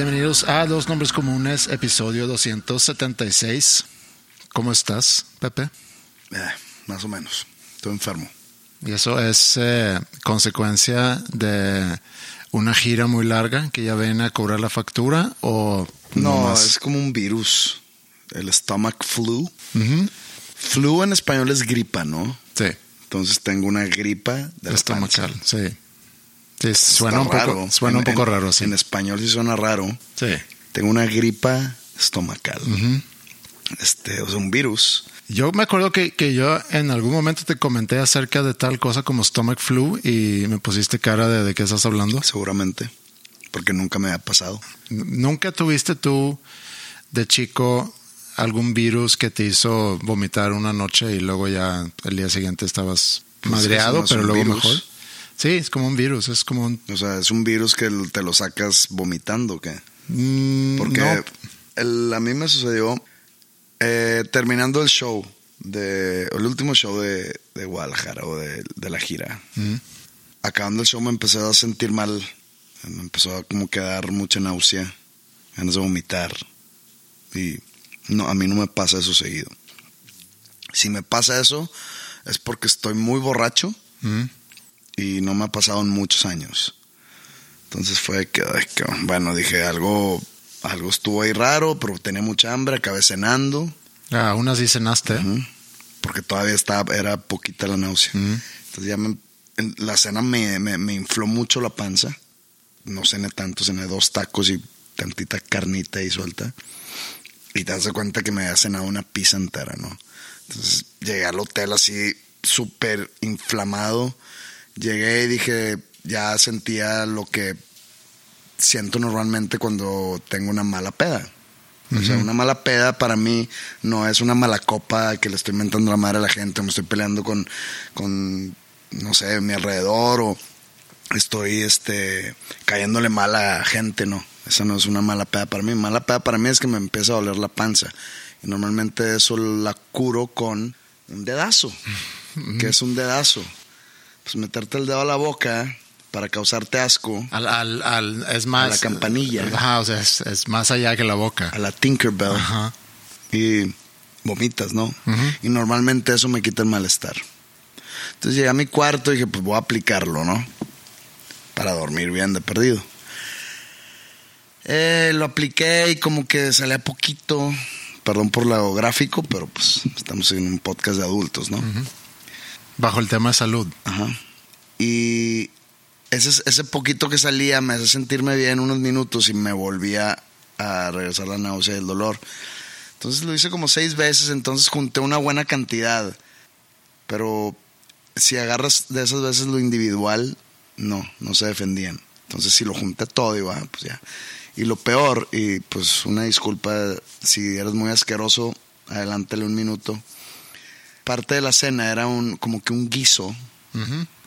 Bienvenidos a Dos Nombres Comunes, episodio 276. ¿Cómo estás, Pepe? Eh, más o menos. Estoy enfermo. Y eso es eh, consecuencia de una gira muy larga que ya ven a cobrar la factura o No, nomás? es como un virus. El stomach flu. Flu en español es gripa, ¿no? Sí, Entonces tengo una gripa de la estomacal, panza. sí. Sí, suena, un Está poco, raro. suena un poco en- raro, sí. En español sí suena raro. Sí. Tengo una gripa estomacal. Este, o sea, un virus. Yo me acuerdo que, que yo en algún momento te comenté acerca de tal cosa como stomach flu y me pusiste cara de de qué estás hablando. Seguramente. Porque nunca me ha pasado. ¿Nunca tuviste tú de chico algún virus que te hizo vomitar una noche y luego ya el día siguiente estabas Pues madreado, pero luego virus. mejor? Sí, es como un virus, es como un... O sea, es un virus que te lo sacas vomitando, ¿qué? mm, Porque no. el- a mí me sucedió eh, terminando el show, de, el último show de, de Guadalajara o de, de la gira. Acabando el show me empecé a sentir mal. Me empezó a como que dar mucha náusea, ganas de vomitar. Y no, a mí no me pasa eso seguido. Si me pasa eso es porque estoy muy borracho. Y no me ha pasado en muchos años. Entonces fue que, bueno, dije algo, algo estuvo ahí raro, pero tenía mucha hambre, acabé cenando, Ah, aún así cenaste. Ujú. porque todavía estaba, era poquita la náusea. Entonces ya me- la cena me, me, me infló mucho la panza. No cené tanto, cené dos tacos y tantita carnita ahí suelta. Y te das cuenta que me había cenado una pizza entera, ¿no? Entonces llegué al hotel así súper inflamado. Llegué y dije, ya sentía lo que siento normalmente cuando tengo una mala peda. O sea, una mala peda para mí no es una mala copa que le estoy mentando la madre a la gente, me estoy peleando con, con no sé, mi alrededor o estoy este cayéndole mal a gente, no. Esa no es una mala peda para mí. Mala peda para mí es que me empieza a doler la panza. Y normalmente eso la curo con un dedazo. ¿Qué es un dedazo? Pues meterte el dedo a la boca para causarte asco Al, al, al- es más... A la campanilla. Ajá, o sea, es, es más allá que la boca. a la Tinkerbell Ajá. y vomitas, ¿no? Y normalmente eso me quita el malestar. Entonces llegué a mi cuarto y dije, pues voy a aplicarlo, ¿no? Para dormir bien de perdido. Eh, lo apliqué y como que salía poquito. Perdón por lo gráfico, pero pues estamos en un podcast de adultos, ¿no? Bajo el tema de salud. Ajá. Y ese, ese poquito que salía me hace sentirme bien unos minutos y me volvía a regresar la náusea y el dolor. Entonces lo hice como seis veces, entonces junté una buena cantidad. Pero si agarras de esas veces lo individual, no, no se defendían. Entonces si lo junté todo, digo, ah, pues ya. Y lo peor, y pues una disculpa, si eres muy asqueroso, adelántale un minuto. Parte de la cena era un como que un guiso,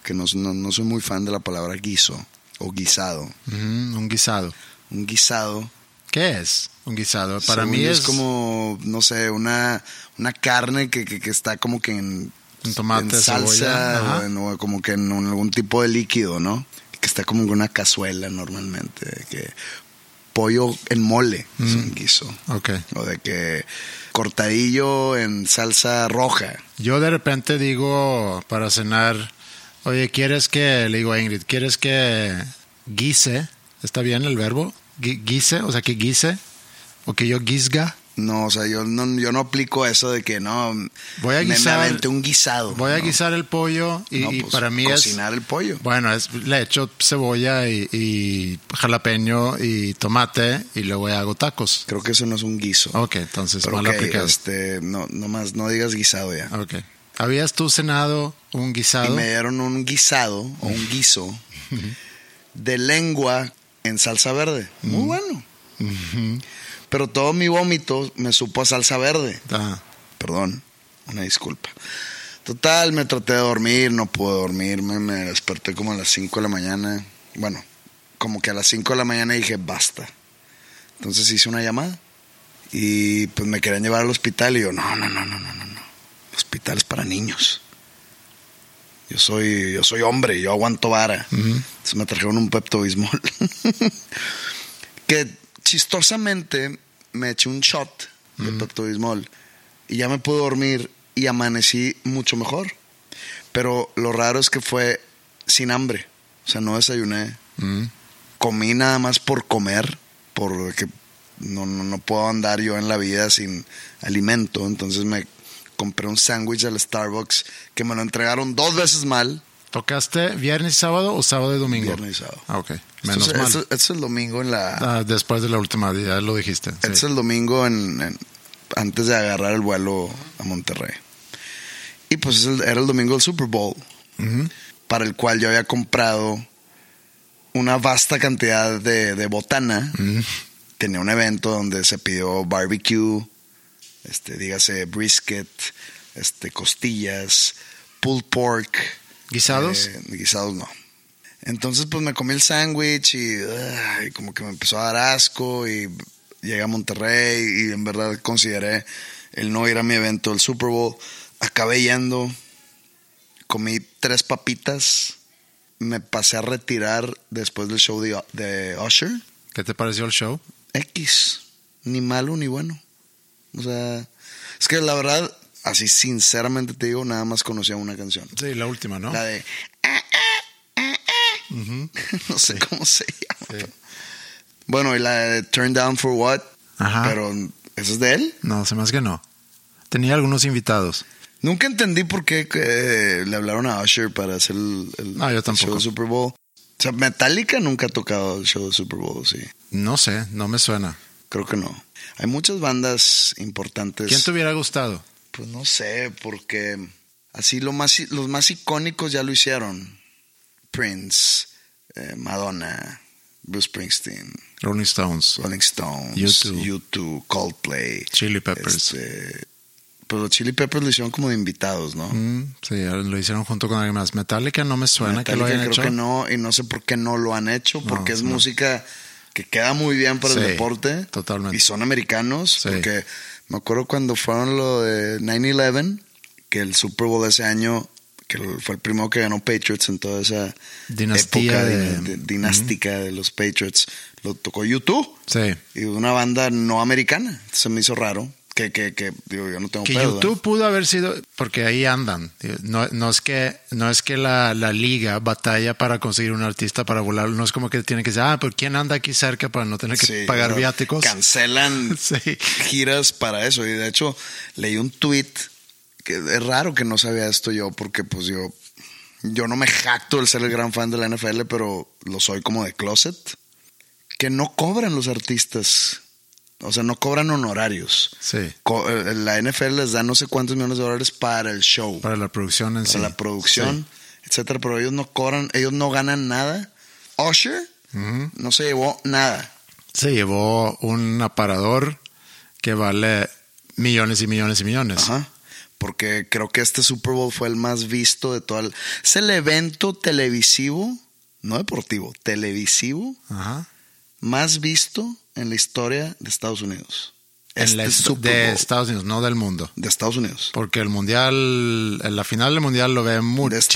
que no, no, no soy muy fan de la palabra guiso o guisado. Un guisado. Un guisado. ¿Qué es un guisado? Para según mí yo, es, como, no sé, una, una carne que, que, que está como que en, Un tomate, en salsa o, en- o como que en un- algún tipo de líquido, ¿no? Que está como en una cazuela normalmente. Que pollo en mole, es un guiso. Ok. O de que cortadillo en salsa roja. Yo de repente digo para cenar, oye, ¿quieres que, le digo a Ingrid, ¿quieres que guise? ¿Está bien el verbo? Gui- Guise, o sea, que guise, o que yo guisga. No, o sea, yo no, yo no aplico eso de que no. Voy a guisar- Me, aventé un guisado. Voy a No, guisar el pollo y, no, y pues, para mí es... Cocinar el pollo. Bueno, es, le echo cebolla y, y jalapeño y tomate y luego hago tacos. Creo que eso no es un guiso. Ok, entonces Pero mal ok, aplicado. este, no, nomás no digas guisado ya. Ok. ¿Habías tú cenado un Y guisado? me dieron un guisado o un guiso de lengua en salsa verde. Muy bueno. Pero todo mi vómito me supo a salsa verde. Ah, Perdón, una disculpa. Total, me traté de dormir, no pude dormirme, me desperté como a las 5 de la mañana. Bueno, como que a las 5 de la mañana dije, basta. Entonces hice una llamada y pues me querían llevar al hospital y yo, no, no, no, no, no, no, no. Hospital es para niños. Yo soy, yo soy hombre, yo aguanto vara. Entonces me trajeron un Pepto Bismol. que chistosamente me eché un shot de Pepto Bismol y ya me pude dormir y amanecí mucho mejor. Pero lo raro es que fue sin hambre. O sea, no desayuné. mm, Comí nada más por comer, porque no, no, no puedo andar yo en la vida sin alimento. Entonces me compré un sándwich al Starbucks que me lo entregaron dos veces mal. ¿Tocaste viernes y sábado o sábado y domingo? Viernes y sábado. Ah, ok. Esto Menos es, mal. esto- esto es el domingo en la... Ah, después de la última, ya lo dijiste. sí. Este es el domingo en, en- antes de agarrar el vuelo a Monterrey. Y pues era el domingo del Super Bowl, para el cual yo había comprado una vasta cantidad de, de botana. Tenía un evento donde se pidió barbecue, este, dígase brisket, este, costillas, pulled pork. ¿Guisados? Eh, guisados no. Entonces, pues me comí el sándwich y, ay, como que me empezó a dar asco y llegué a Monterrey y en verdad consideré el no ir a mi evento del Super Bowl. Acabé yendo, comí tres papitas, me pasé a retirar después del show de, de Usher. ¿Qué te pareció el show? X, ni malo ni bueno. O sea, es que la verdad, así sinceramente te digo, nada más conocía una canción. Sí, la última, ¿no? La de. no sé cómo se llama. Sí. Bueno, y la de Turn Down for What. Ajá. Pero, ¿eso es de él? No, se hace que no. Tenía algunos invitados. Nunca entendí por qué eh, le hablaron a Usher para hacer el, el- No, yo el show de Super Bowl. O sea, Metallica nunca ha tocado el show de Super Bowl, sí. No sé, no me suena. Creo que no. Hay muchas bandas importantes. ¿Quién te hubiera gustado? Pues no sé, porque así lo más, los más icónicos ya lo hicieron. Prince, eh, Madonna, Bruce Springsteen, Rolling Stones, Rolling Stones, U2. U2, Coldplay. Chili Peppers. Este, pero los Chili Peppers lo hicieron como de invitados, ¿no? Mm, sí, lo hicieron junto con alguien más. Metallica no me suena que lo hayan creo hecho. que no, y no sé por qué no lo han hecho, porque es no. música que queda muy bien para Sí, el deporte. totalmente. Y son americanos, Sí. porque me acuerdo cuando fueron lo de 9-11, que el Super Bowl de ese año, que fue el primero que ganó Patriots en toda esa Dinastía época de- din- de- dinástica de los Patriots, lo tocó YouTube. Sí. Y una banda no americana. Se me hizo raro. Que, que, que digo, yo no tengo Que pedo, YouTube ¿verdad? pudo haber sido, porque ahí andan. No, no es que, no es que la, la liga batalla para conseguir un artista para volar. No es como que tiene que decir, ah, pero ¿quién anda aquí cerca para no tener que Sí, pagar viáticos? Cancelan Sí. giras para eso. Y de hecho, leí un tweet que es raro que no sabía esto yo, porque pues yo, yo no me jacto de ser el gran fan de la NFL, pero lo soy como de closet. Que no cobran los artistas. O sea, no cobran honorarios. Sí. Co- eh, La NFL les da no sé cuántos millones de dólares para el show, para, Para la producción en sí. la producción, etcétera, pero ellos no cobran, ellos no ganan nada. Usher no se llevó nada. Se llevó un aparador que vale millones y millones y millones. Ajá. Porque creo que este Super Bowl fue el más visto de todo el... Es el evento televisivo, no deportivo, televisivo, Ajá. más visto en la historia de Estados Unidos. En Este est- Super de Bowl Estados Unidos, no del mundo. de Estados Unidos. Porque el mundial, en la final del mundial lo ve De, esta-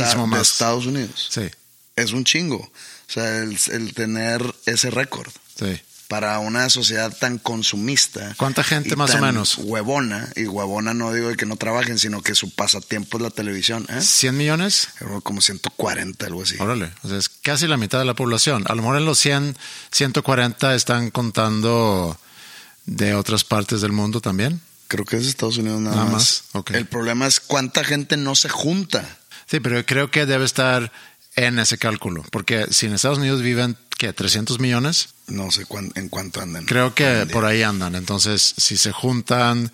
muchísimo de más. Estados Unidos. Sí, Es un chingo. O sea, el, el tener ese récord sí. Para una sociedad tan consumista. ¿Cuánta gente más o menos? Huevona, y huevona no digo de que no trabajen, sino que su pasatiempo es la televisión. ¿eh? ¿100 millones? Como 140, algo así. Órale, o sea, es casi la mitad de la población. A lo mejor en los 100, 140 están contando de otras partes del mundo también. Creo que es Estados Unidos nada, Nada más. más, ok. El problema es cuánta gente no se junta. Sí, pero creo que debe estar en ese cálculo, porque si en Estados Unidos viven, ¿qué? 300 millones, No sé cuán- en cuánto andan. creo que por ahí andan. Entonces, si se juntan,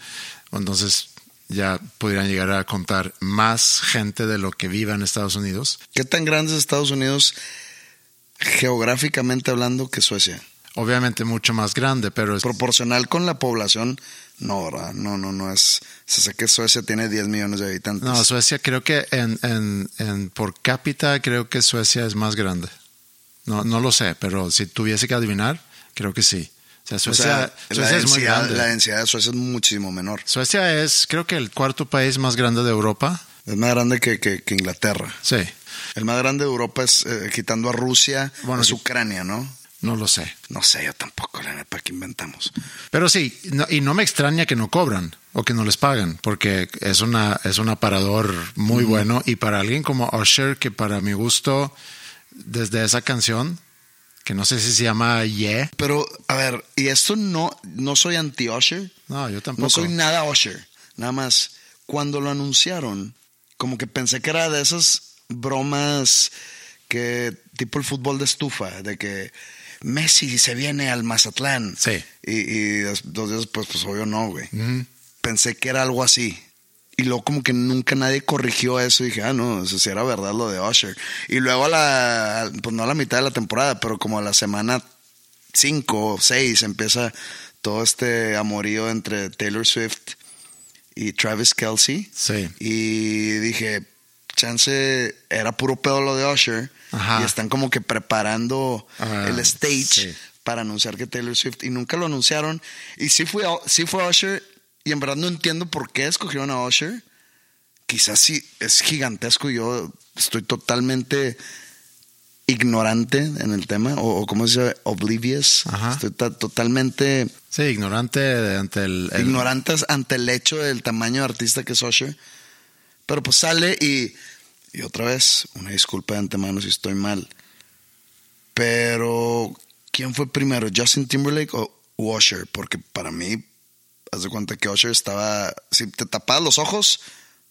entonces ya pudieran llegar a contar más gente de lo que viva en Estados Unidos. ¿Qué tan grande es Estados Unidos geográficamente hablando que Suecia? Obviamente mucho más grande, pero es, Proporcional con la población, no, ¿verdad? No, no, no es. Se sé que Suecia tiene 10 millones de habitantes. no, Suecia creo que en, en, en por cápita creo que Suecia es más grande. No, no lo sé, pero si tuviese que adivinar, creo que sí. O sea, o Suecia, sea, Suecia es muy grande. la densidad de Suecia es muchísimo menor. Suecia es, creo que el cuarto país más grande de Europa. Es más grande que, que- que Inglaterra. Sí, El más grande de Europa es, eh, quitando a Rusia, Bueno, es. Ucrania, ¿no? no lo sé. No sé, yo tampoco, la neta, que inventamos. Pero sí, no- y no me extraña que no cobran o que no les pagan, porque es, una, es un aparador muy bueno. Y para alguien como Usher, que para mi gusto, desde esa canción, que no sé si se llama Yeah, Pero, a ver, y esto no, no soy anti-Usher, no, yo tampoco. no soy nada Usher, nada más. Cuando lo anunciaron, como que pensé que era de esas bromas que, tipo el fútbol de estufa, de que Messi se viene al Mazatlán. Sí. Y, dos días después, pues obvio no, güey. Pensé que era algo así. Y luego como que nunca nadie corrigió eso. Y dije, ah, no, eso sí era verdad lo de Usher. Y luego a la, pues no a la mitad de la temporada, pero como a la semana 5 o 6 empieza todo este amorío entre Taylor Swift y Travis Kelsey. Sí. Y dije, chance era puro pedo lo de Usher. Ajá. Y están como que preparando el stage sí. para anunciar que Taylor Swift. Y nunca lo anunciaron. Y sí fue, sí fue Usher. Y en verdad no entiendo por qué escogieron a Usher. Quizás sí es gigantesco. y Yo estoy totalmente ignorante en el tema. O, o ¿cómo se dice? Oblivious. Ajá. Estoy ta- totalmente Sí, ignorante ante el... el- ignorantes ante el hecho del tamaño de artista que es Usher. Pero pues sale y, y otra vez, una disculpa de antemano si estoy mal. Pero, ¿quién fue primero, Justin Timberlake o Usher? Porque para mí, haz de cuenta que Usher estaba, si te tapabas los ojos,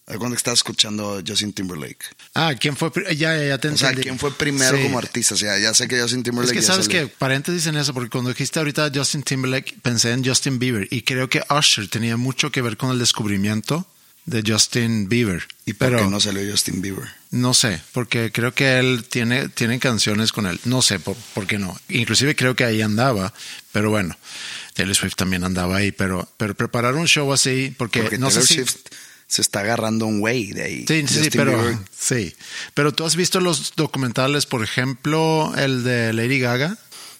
haz de cuenta que estabas escuchando Justin Timberlake. Ah, ¿quién fue? Ya, ya, te O sea, entendí. ¿quién fue primero Sí. como artista? O sea, ya sé que Justin Es Timberlake que ya sabes salió. que paréntesis en eso, porque cuando dijiste ahorita Justin Timberlake, pensé en Justin Bieber y creo que Usher tenía mucho que ver con el descubrimiento de Justin Bieber. ¿Y por pero qué no salió Justin Bieber? no sé, porque creo que él tiene, tiene canciones con él. No sé por, por qué no. Inclusive creo que ahí andaba, pero bueno, Taylor Swift también andaba ahí, pero, pero preparar un show así, porque, Porque no Taylor sé si... Swift se está agarrando un güey de ahí. Sí, sí, sí, pero Bieber sí. Pero tú has visto los documentales, por ejemplo, el de Lady Gaga,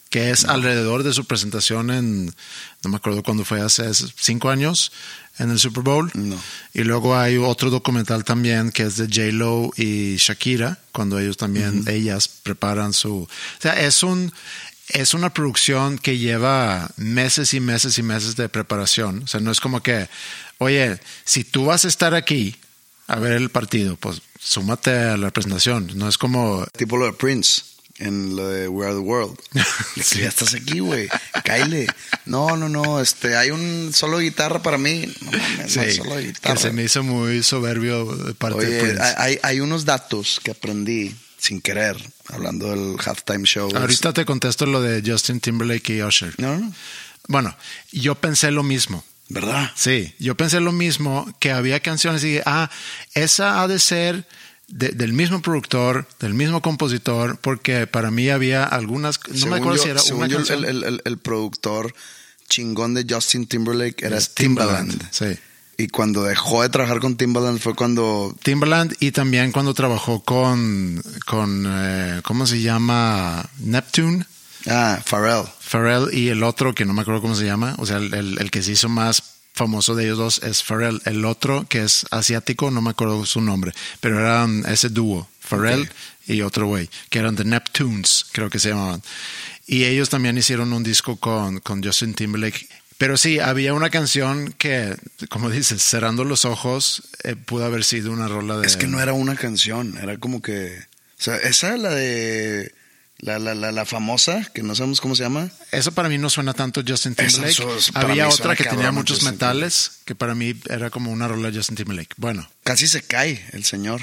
que es alrededor de su presentación en, no me acuerdo cuándo fue, hace cinco años, en el Super Bowl. No. Y luego hay otro documental también que es de J Lo y Shakira, cuando ellos también, ellas preparan su, o sea, es un es una producción que lleva meses y meses y meses de preparación. O sea, no es como que, oye, si tú vas a estar aquí a ver el partido, pues súmate a la presentación. No es como, Tipo lo de Prince en lo de We Are the World. De que ya estás aquí, güey. Cáile. No, no, no. Este, hay un solo de guitarra para mí. No mames, no, sí, solo de que guitarra. se me hizo muy soberbio de parte de Oye, Prince. hay, hay- hay unos datos que aprendí sin querer, hablando del halftime show. Ahorita te contesto lo de Justin Timberlake y Usher. No, no. Bueno, yo pensé lo mismo. ¿Verdad? Sí, yo pensé lo mismo, que había canciones y dije, ah, esa ha de ser de- del mismo productor, del mismo compositor, porque para mí había algunas, no Según me acuerdo yo- si era según una yo, canción. el, el- el- el productor chingón de Justin Timberlake era Es Timbaland. Sí. Y cuando dejó de trabajar con Timbaland fue cuando Timbaland y también cuando trabajó con, con eh, ¿cómo se llama? Neptune, Ah, Pharrell. Pharrell y el otro que no me acuerdo cómo se llama, o sea, el, el- el que se hizo más famoso de ellos dos es Pharrell, el otro que es asiático, no me acuerdo su nombre, pero eran ese dúo, Pharrell Ok. y otro güey, que eran The Neptunes, creo que se llamaban. Y ellos también hicieron un disco con, con Justin Timberlake. Pero sí, había una canción que, como dices, cerrando los ojos, eh, pudo haber sido una rola de... Es que no era una canción, era como que... O sea, esa la de... La, la, la, la famosa, que no sabemos cómo se llama. Eso para mí no suena tanto Justin Timberlake. había otra que tenía muchos Justin metales, que para mí era como una rola de Justin Timberlake. Bueno. Casi se cae el señor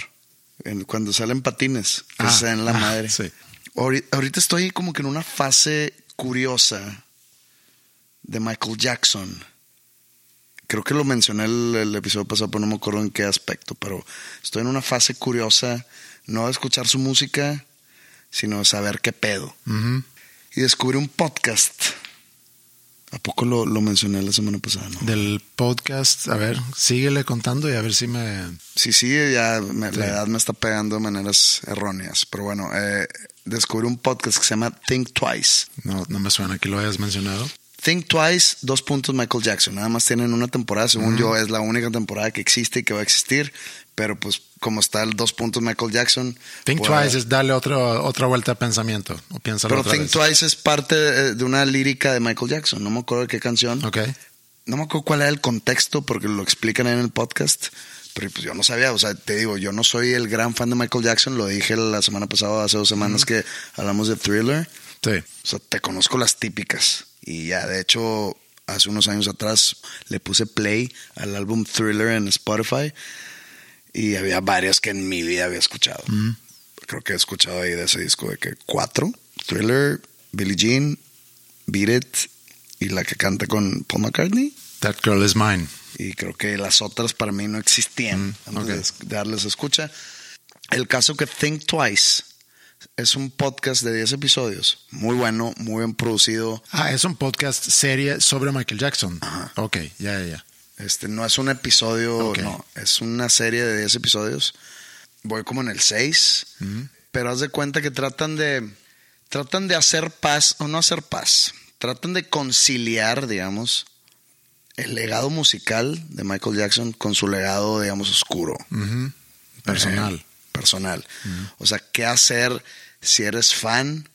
cuando salen patines, que Ah, se en la ah, madre. sí. Ahori- Ahorita estoy como que en una fase curiosa de Michael Jackson. Creo que lo mencioné el, el episodio pasado, pero no me acuerdo en qué aspecto. Pero estoy en una fase curiosa, no de escuchar su música, sino de saber qué pedo. Y descubrí un podcast. ¿A poco lo, lo mencioné la semana pasada? No? Del podcast, a ver, síguele contando y a ver si me... Sí, sí, ya me- la edad me está pegando de maneras erróneas. Pero bueno, eh, descubrí un podcast que se llama Think Twice. No, no me suena que lo hayas mencionado. Think Twice, dos puntos Michael Jackson. Nada más tienen una temporada, según yo, es la única temporada que existe y que va a existir. Pero pues como está el dos puntos Michael Jackson. Think pues, Twice es darle otro, otra vuelta de pensamiento. O Pero otra Think vez. Twice es parte eh, de una lírica de Michael Jackson. No me acuerdo de qué canción. Ok. No me acuerdo cuál era el contexto porque lo explican en el podcast. Pero pues yo no sabía, o sea, te digo, yo no soy el gran fan de Michael Jackson, lo dije la semana pasada, hace dos semanas que hablamos de Thriller. Sí. O sea, te conozco las típicas. Y ya, de hecho, hace unos años atrás le puse play al álbum Thriller en Spotify y había varias que en mi vida había escuchado. Creo que he escuchado ahí de ese disco de que cuatro. Thriller, Billie Jean, Beat It y la que canta con Paul McCartney. That Girl Is Mine. Y creo que las otras para mí no existían Mm, antes de darles escucha. El caso que Think Twice es un podcast de 10 episodios. Muy bueno, muy bien producido. Ah, es un podcast serie sobre Michael Jackson. Ok, ya, ya, ya. Este no es un episodio, no, es una serie de 10 episodios. Voy como en el 6, pero haz de cuenta que tratan de tratan de hacer paz o no hacer paz. Tratan de conciliar, digamos, el legado musical de Michael Jackson con su legado, digamos, oscuro. Personal. Eh, personal. O sea, ¿qué hacer si eres fan?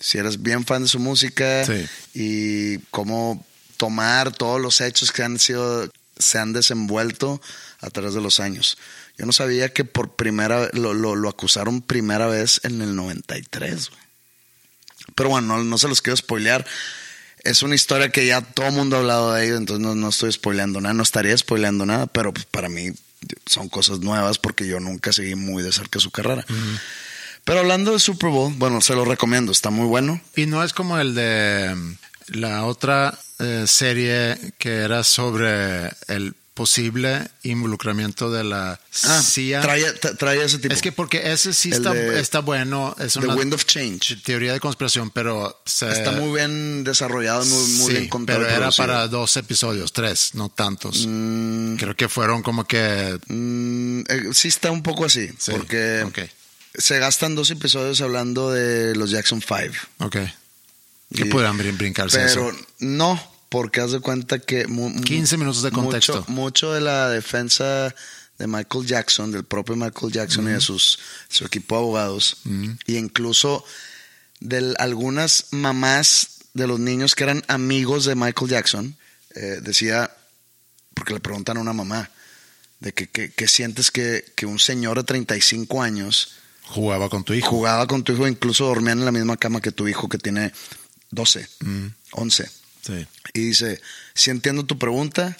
Si eres bien fan de su música Sí. y cómo tomar todos los hechos que han sido, se han desenvuelto a través de los años. Yo no sabía que por primera lo, lo, lo acusaron primera vez en el 93. güey. Pero bueno, no, no se los quiero spoilear. Es una historia que ya todo el mundo ha hablado de ello, entonces no, no estoy spoileando nada, no estaría spoileando nada, pero pues para mí son cosas nuevas porque yo nunca seguí muy de cerca su carrera. Pero hablando de Super Bowl, bueno, se lo recomiendo, está muy bueno. Y no es como el de mm, la otra eh, serie que era sobre el posible involucramiento de la Ah, CIA. trae, tra- trae ese tipo. es que porque ese sí está, de- está bueno. Es The una Wind of Change. teoría de conspiración, pero se- Está muy bien desarrollado, muy, muy sí, bien contado. pero era para dos episodios, tres, no tantos. Creo que fueron como que... Mm, eh, sí está un poco así, Sí, porque ok. Se gastan dos episodios hablando de los Jackson 5. Ok. Que brin- brincarse Pero eso. no, porque haz de cuenta que... mu- mu- 15 minutos de contexto. Mucho, mucho de la defensa de Michael Jackson, del propio Michael Jackson y de sus, su equipo de abogados, y incluso de algunas mamás de los niños que eran amigos de Michael Jackson, eh, decía, porque le preguntan a una mamá, de que, que- que sientes que, que un señor de 35 años Jugaba con tu hijo. jugaba con tu hijo, incluso dormían en la misma cama que tu hijo que tiene 12, 11. Sí. Y dice, si entiendo tu pregunta,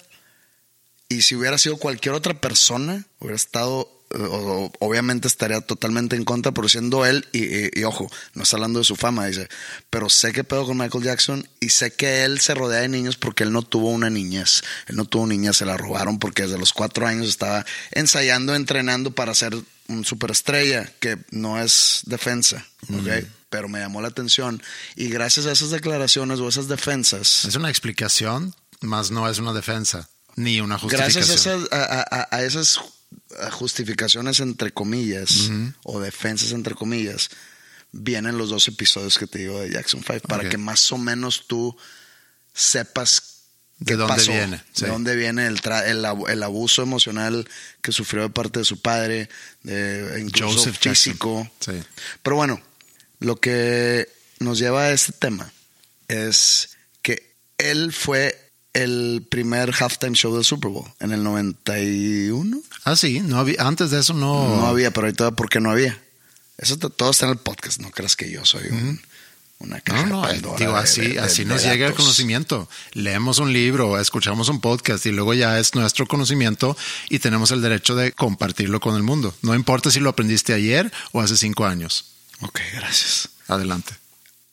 y si hubiera sido cualquier otra persona, hubiera estado, eh, o- obviamente estaría totalmente en contra, pero siendo él, y, y- y ojo, no está hablando de su fama, dice, pero sé que pedo con Michael Jackson y sé que él se rodea de niños porque él no tuvo una niñez, él no tuvo niñez, se la robaron porque desde los cuatro años estaba ensayando, entrenando para ser un superestrella, que no es defensa, ¿ok? Pero me llamó la atención y gracias a esas declaraciones o esas defensas, Es una explicación, más no es una defensa, ni una justificación. Gracias a esas, a, a- a esas justificaciones entre comillas o defensas entre comillas, vienen los dos episodios que te digo de Jackson 5 para que más o menos tú sepas ¿De dónde pasó, viene? Sí. de dónde viene el, tra- el, abu- el abuso emocional que sufrió de parte de su padre, de incluso Joseph físico. Sí. Pero bueno, lo que nos lleva a este tema es que él fue el primer halftime show del Super Bowl en el 91. Ah, sí, no había, antes de eso no. No había, pero ahorita, ¿por qué no había? Eso todo está en el podcast. No creas que yo soy un- una caja No, no, digo, así, de- de- así de nos llega el conocimiento. Leemos un libro, escuchamos un podcast y luego ya es nuestro conocimiento y tenemos el derecho de compartirlo con el mundo. No importa si lo aprendiste ayer o hace cinco años. Ok, gracias. Adelante.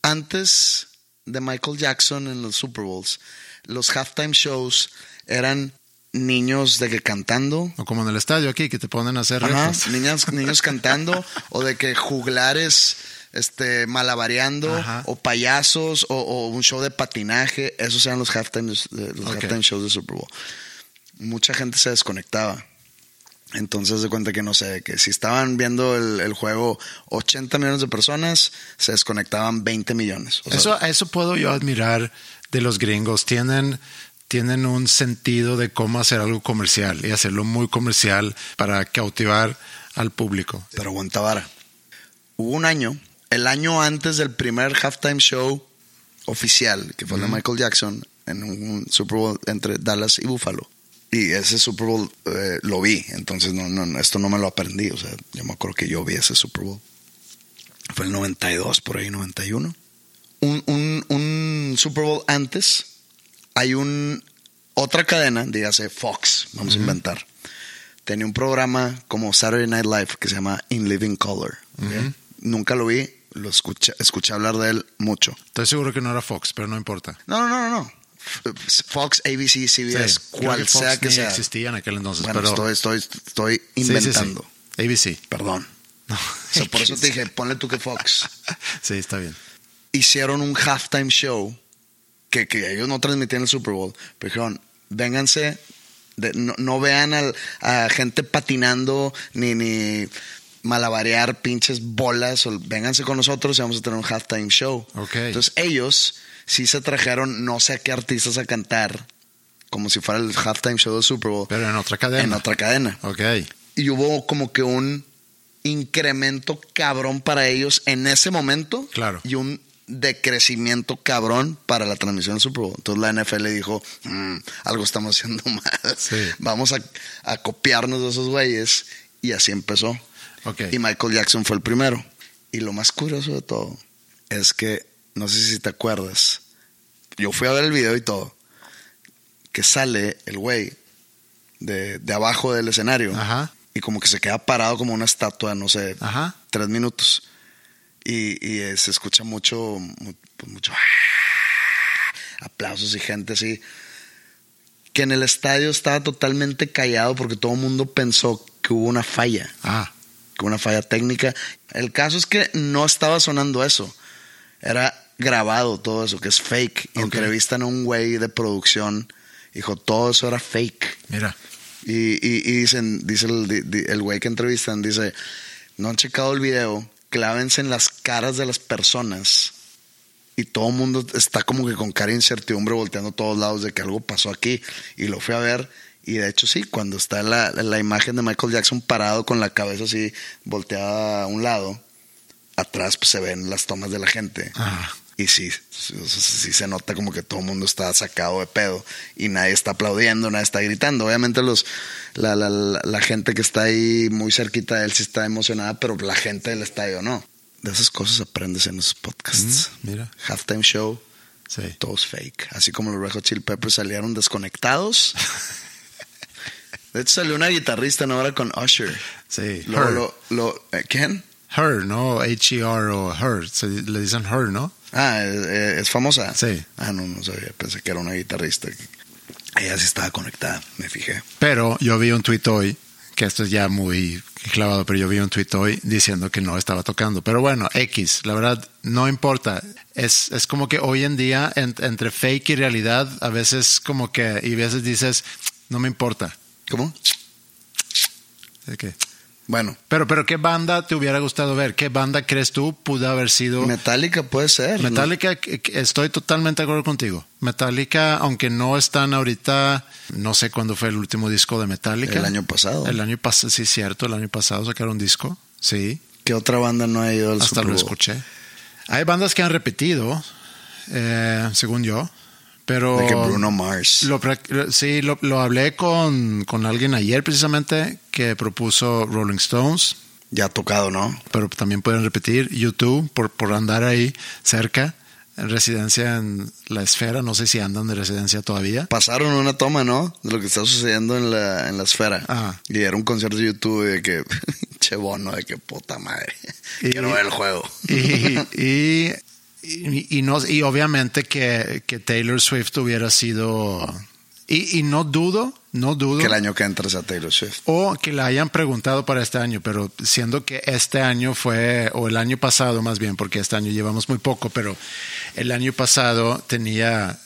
Antes de Michael Jackson en los Super Bowls, los halftime shows eran niños de que cantando. O como en el estadio aquí, que te ponen a hacer Ajá, niñas, niños cantando o de que juglares este, malabareando Ajá. o payasos o, o un show de patinaje. Esos eran los halftime, los Ok. halftime shows de Super Bowl. Mucha gente se desconectaba. Entonces de cuenta que no sé, que si estaban viendo el, el juego 80 millones de personas, se desconectaban 20 millones. O sea, Eso, eso puedo yo admirar de los gringos. Tienen, tienen un sentido de cómo hacer algo comercial y hacerlo muy comercial para cautivar al público. pero aguanta vara. Hubo un año, el año antes del primer halftime show oficial, que fue el de Michael Jackson, en un Super Bowl entre Dallas y Buffalo. Y ese Super Bowl eh, lo vi, entonces no, no, esto no me lo aprendí, o sea, yo me acuerdo que yo vi ese Super Bowl. Fue el 92, por ahí, 91. Un, un, un Super Bowl antes, hay un otra cadena, dígase Fox, vamos a inventar. Tenía un programa como Saturday Night Live que se llama In Living Color. Nunca lo vi, lo escuché, escuché hablar de él mucho. Estoy seguro que no era Fox, pero no importa. No, no, no, no, Fox, ABC, CBS, Sí, cual que Fox sea que ni sea. existía en aquel entonces, Bueno, pero estoy, estoy, estoy Sí, sí, sí. inventando. ABC. Perdón. No. O sea, por eso te dije, ponle tú que Fox. Sí, está bien. hicieron un halftime show que, que ellos no transmitían el Super Bowl, pero dijeron, vénganse, de- no, no vean al- a gente patinando ni, ni malabarear pinches bolas, o, vénganse con nosotros y vamos a tener un halftime show. Ok. Entonces ellos sí se trajeron no sé a qué artistas a cantar, como si fuera el halftime show del Super Bowl, Pero en otra cadena. en otra cadena Ok. y hubo como que un incremento cabrón para ellos en ese momento Claro. y un decrecimiento cabrón para la transmisión del Super Bowl. Entonces la NFL dijo, "Mm, algo estamos haciendo mal, Sí. vamos a, a copiarnos de esos güeyes y así empezó. Ok. Y Michael Jackson fue el primero. Y lo más curioso de todo es que, no sé si te acuerdas, yo fui a ver el video y todo, que sale el güey de, de abajo del escenario Ajá. y como que se queda parado como una estatua, no sé, Ajá. tres minutos. Y, y, eh, se escucha mucho, mu- pues, mucho ¡ah! aplausos y gente así. Que en el estadio estaba totalmente callado porque todo el mundo pensó que hubo una falla, Ah, hubo una falla técnica. El caso es que no estaba sonando eso. Era grabado todo eso, que es fake. Y Ok. entrevistan a un güey de producción. Dijo, todo eso era fake. mira. Y, y- y dicen, dice el, el güey que entrevistan, dice, no han checado el video, clávense en las caras de las personas y todo el mundo está como que con cara de incertidumbre volteando a todos lados de que algo pasó aquí. Y lo fui a ver y de hecho sí, cuando está la, la imagen de Michael Jackson parado con la cabeza así volteada a un lado, atrás pues, se ven las tomas de la gente. Ah, Y sí, sí, se nota como que todo el mundo está sacado de pedo y nadie está aplaudiendo, nadie está gritando. Obviamente los, la, la, la, gente que está ahí muy cerquita de él sí está emocionada, pero la gente del estadio no. De esas cosas aprendes en esos podcasts. Mm, mira. Halftime show, sí. todo es fake. Así como los Red Hot Chili Peppers salieron desconectados. De hecho salió una guitarrista ¿no? ahora con Usher. Sí. Luego Her. lo, lo, ¿eh, ¿Quién? Her, ¿no? H-E-R o her. Se- le dicen her, ¿no? Ah, ¿es, eh, es famosa. Sí. Ah, no, no sabía. Pensé que era una guitarrista. Ella sí estaba conectada, me fijé. Pero yo vi un tuit hoy, que esto es ya muy clavado, pero yo vi un tuit hoy diciendo que no estaba tocando. Pero bueno, X, la verdad, no importa. Es, es como que hoy en día, en- entre fake y realidad, a veces como que, y a veces dices, no me importa. ¿Cómo? ¿De qué? Bueno, Pero, pero, ¿qué banda te hubiera gustado ver? ¿Qué banda crees tú pudo haber sido? Metallica puede ser. Metallica, estoy totalmente de acuerdo contigo. Metallica, aunque no están ahorita, no sé cuándo fue el último disco de Metallica. El año pasado. El año pasado, sí, cierto, el año pasado sacaron un disco, sí, ¿Qué otra banda no ha ido al hasta Super lo escuché. Hay bandas que han repetido, eh, según yo, pero... De que Bruno Mars. Lo, sí, lo, lo hablé con, con alguien ayer precisamente que propuso Rolling Stones, Ya ha tocado, ¿no? pero también pueden repetir YouTube por, por andar ahí cerca, en residencia en la esfera, no sé si andan de residencia todavía. Pasaron una toma, ¿no? De lo que está sucediendo en la, en la esfera. Ah. Y era un concierto de YouTube de que, che bono, de que puta madre. Y- Quiero ver el juego. Y, y, y, y no, y obviamente que, que Taylor Swift hubiera sido... Y, y no dudo, no dudo... que el año que entres a Taylor Swift. O que la hayan preguntado para este año, pero siendo que este año fue, o el año pasado más bien, porque este año llevamos muy poco, pero el año pasado tenía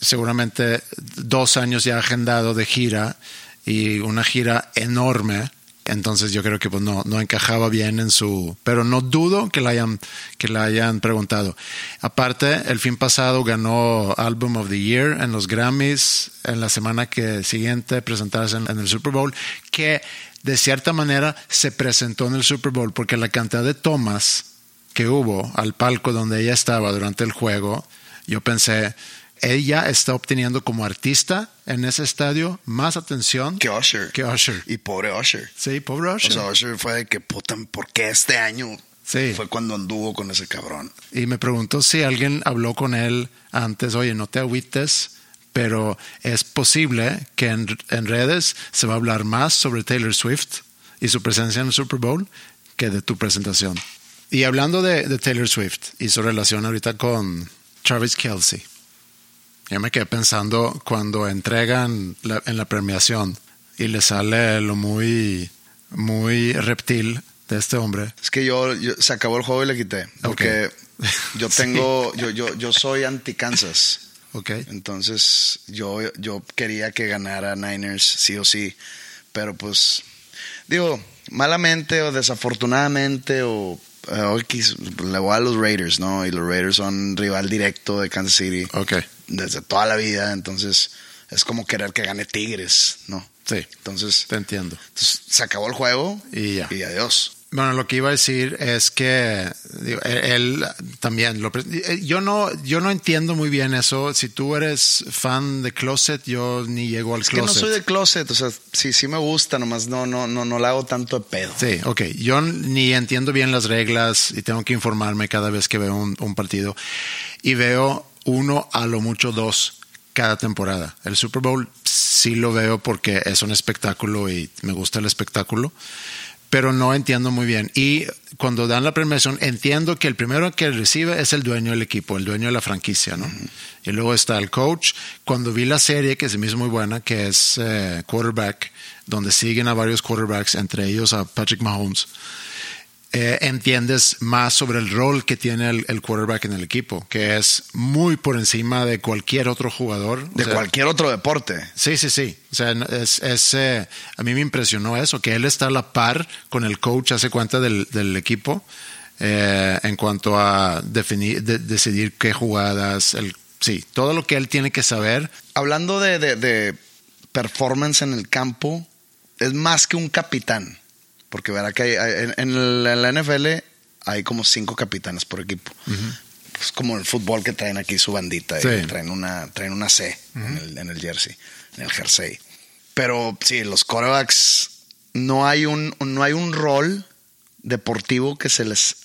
seguramente dos años ya agendado de gira y una gira enorme. Entonces yo creo que pues no, no encajaba bien en su... Pero no dudo que la hayan, que la hayan preguntado. Aparte, el fin pasado ganó Album of the Year en los Grammys, en la semana que siguiente presentarse en, en el Super Bowl, que de cierta manera se presentó en el Super Bowl porque la cantidad de tomas que hubo al palco donde ella estaba durante el juego, yo pensé, ella está obteniendo como artista en ese estadio más atención Que Usher. que Usher. Y pobre Usher. Sí, pobre Usher. O sea, Usher fue de que puta, ¿por qué este año? Sí. Fue cuando anduvo con ese cabrón. y me preguntó si alguien habló con él antes, oye, no te agüites, pero es posible que en, en redes se va a hablar más sobre Taylor Swift y su presencia en el Super Bowl que de tu presentación. Y hablando de, de Taylor Swift y su relación ahorita con Travis Kelsey, yo me quedé pensando cuando entregan la- en la premiación y le sale lo muy, muy reptil de este hombre. Es que yo, yo- se acabó el juego y le quité. Porque yo tengo, yo, yo, yo soy anti-Kansas. ¿Ok? Entonces yo, yo quería que ganara Niners sí o sí. Pero pues, digo, malamente o desafortunadamente o quis- le voy a los Raiders, ¿no? Y los Raiders son rival directo de Kansas City Ok. Desde toda la vida. Entonces es como querer que gane Tigres, ¿no? Sí, Entonces, te entiendo. entonces, se acabó el juego Y ya. y adiós. Bueno, lo que iba a decir es que digo, él, él también lo eh, yo no yo no entiendo muy bien eso. Si tú eres fan de Closet, yo ni llego al Es que no Closet. soy de closet, o sea, sí, sí me gusta, nomás no, no, no, no le hago tanto de pedo. Sí, ok. Yo ni entiendo bien las reglas y tengo que informarme cada vez que veo un, un partido. Y veo uno, a lo mucho dos cada temporada. El Super Bowl sí lo veo porque es un espectáculo y me gusta el espectáculo, pero no entiendo muy bien. Y cuando dan la premiación, entiendo que el primero que recibe es el dueño del equipo, el dueño de la franquicia, ¿no? Y luego está el coach. Cuando vi la serie, que se me hizo muy buena, que es eh, Quarterback, donde siguen a varios quarterbacks, entre ellos a Patrick Mahomes, eh, entiendes más sobre el rol que tiene el, el quarterback en el equipo, que es muy por encima de cualquier otro jugador. O De sea, cualquier otro deporte. Sí, sí, sí. O sea, es, es, eh, a mí me impresionó eso, que él está a la par con el coach, hace cuenta del, del equipo, eh, en cuanto a definir, de- decidir qué jugadas, el, sí, todo lo que él tiene que saber. Hablando de, de- de performance en el campo, es más que un capitán. Porque verá que hay- en, en la, en la NFL hay como cinco capitanes por equipo. Es como el fútbol que traen aquí su bandita. y Sí. Traen, una, traen una C en, el, en el jersey, en el jersey. Pero sí, los corebacks no hay un, no hay un rol deportivo que se les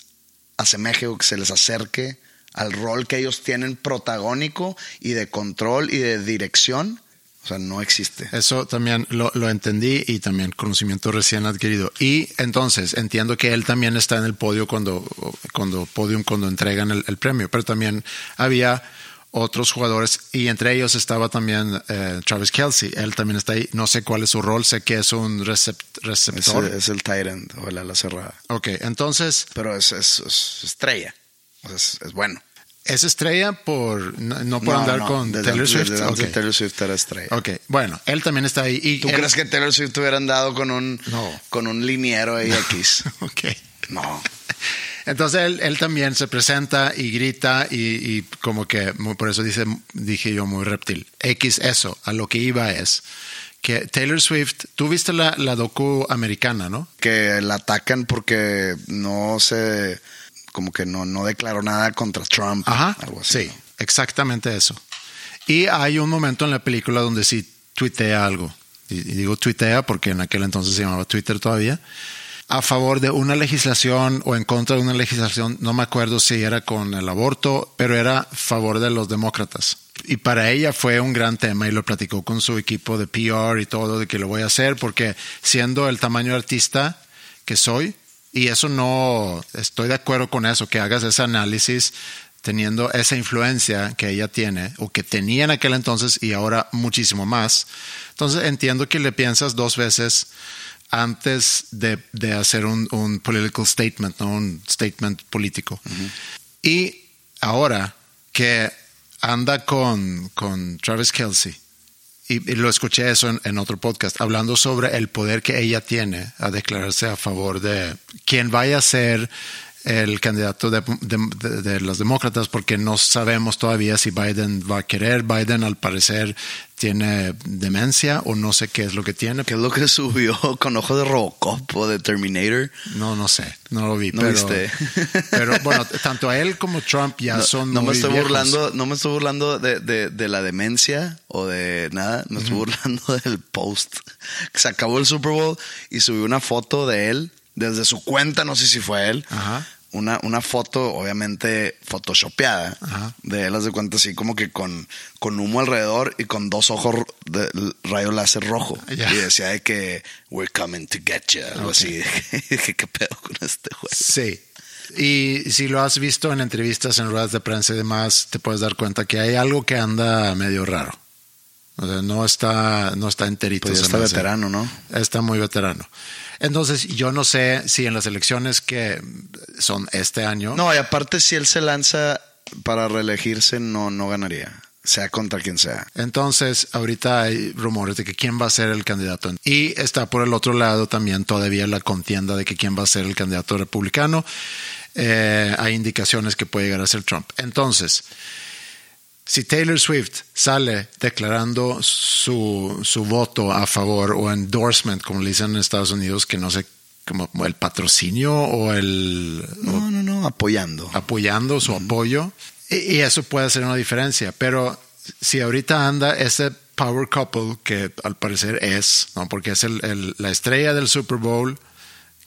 asemeje o que se les acerque al rol que ellos tienen protagónico y de control y de dirección. O sea, no existe. Eso también lo, lo entendí y también conocimiento recién adquirido. Y entonces entiendo que él también está en el podio cuando, cuando podium cuando entregan el, el premio, pero también había otros jugadores y entre ellos estaba también eh, Travis Kelsey. Él también está ahí. No sé cuál es su rol, sé que es un recept- receptor. es el tight end o el ala cerrada. Ok, entonces Pero es, es- es estrella. O sea, es, es bueno. Es estrella por no, no por andar con desde Taylor Swift. desde antes Ok. de Taylor Swift era estrella. Ok, bueno, él también está ahí. Y ¿Tú él- crees que Taylor Swift hubiera andado con un, No. con un liniero ahí X? Ok. No. Entonces él, él también se presenta y grita y, y como que por eso dice, dije yo muy reptil. X eso, a lo que iba es que Taylor Swift, tú viste la, la docu americana, ¿no? Que la atacan porque no se como que no, no declaró nada contra Trump. Ajá. Algo así. Sí, exactamente eso. Y hay un momento en la película donde sí tuitea algo. Y, y digo tuitea porque en aquel entonces se llamaba Twitter todavía. A favor de una legislación o en contra de una legislación, no me acuerdo si era con el aborto, pero era a favor de los demócratas. Y para ella fue un gran tema y lo platicó con su equipo de PR y todo, de que lo voy a hacer, porque siendo el tamaño artista que soy, y eso no, estoy de acuerdo con eso, que hagas ese análisis teniendo esa influencia que ella tiene o que tenía en aquel entonces y ahora muchísimo más. Entonces entiendo que le piensas dos veces antes de, de hacer un, un, political statement, ¿no? un statement político. Y ahora que anda con, con Travis Kelsey, y, lo escuché eso en, otro podcast, hablando sobre el poder que ella tiene a declararse a favor de quien vaya a ser el candidato de, de, los demócratas porque no sabemos todavía si Biden va a querer. Biden al parecer tiene demencia o no sé qué es lo que tiene. ¿Qué es lo que subió con ojo de Robocop o de Terminator? No, no sé, no lo vi. ¿No pero, viste? pero bueno, tanto a él como Trump ya no, son no muy me estoy viejos. burlando, no me estoy burlando de, de, de, la demencia o de nada, me estoy burlando del post. Se acabó el Super Bowl y subió una foto de él desde su cuenta, no sé si fue él, Ajá. Una, una foto obviamente photoshopeada Ajá. de él, de cuenta así como que con, con humo alrededor y con dos ojos de rayo láser rojo. Y decía de que we're coming to get you, algo Ok. así. Dije, ¿qué pedo con este güey? Sí. Y si lo has visto en entrevistas, en ruedas de prensa y demás, te puedes dar cuenta que hay algo que anda medio raro. O sea, no está, no está enterito. Pues ya está veterano, ¿no? Está muy veterano. Entonces, yo no sé si en las elecciones que son este año. No, y aparte si él se lanza para reelegirse, no, no ganaría. Sea contra quien sea. Entonces, ahorita hay rumores de que quién va a ser el candidato. Y está por el otro lado también todavía la contienda de que quién va a ser el candidato republicano. Eh, hay indicaciones que puede llegar a ser Trump. Entonces, si Taylor Swift sale declarando su, su voto a favor o endorsement, como le dicen en Estados Unidos, que no sé, como el patrocinio o el o No, no, no, apoyando. apoyando su apoyo y, y eso puede hacer una diferencia. Pero si ahorita anda ese power couple que al parecer es, ¿no? porque es el, el- la estrella del Super Bowl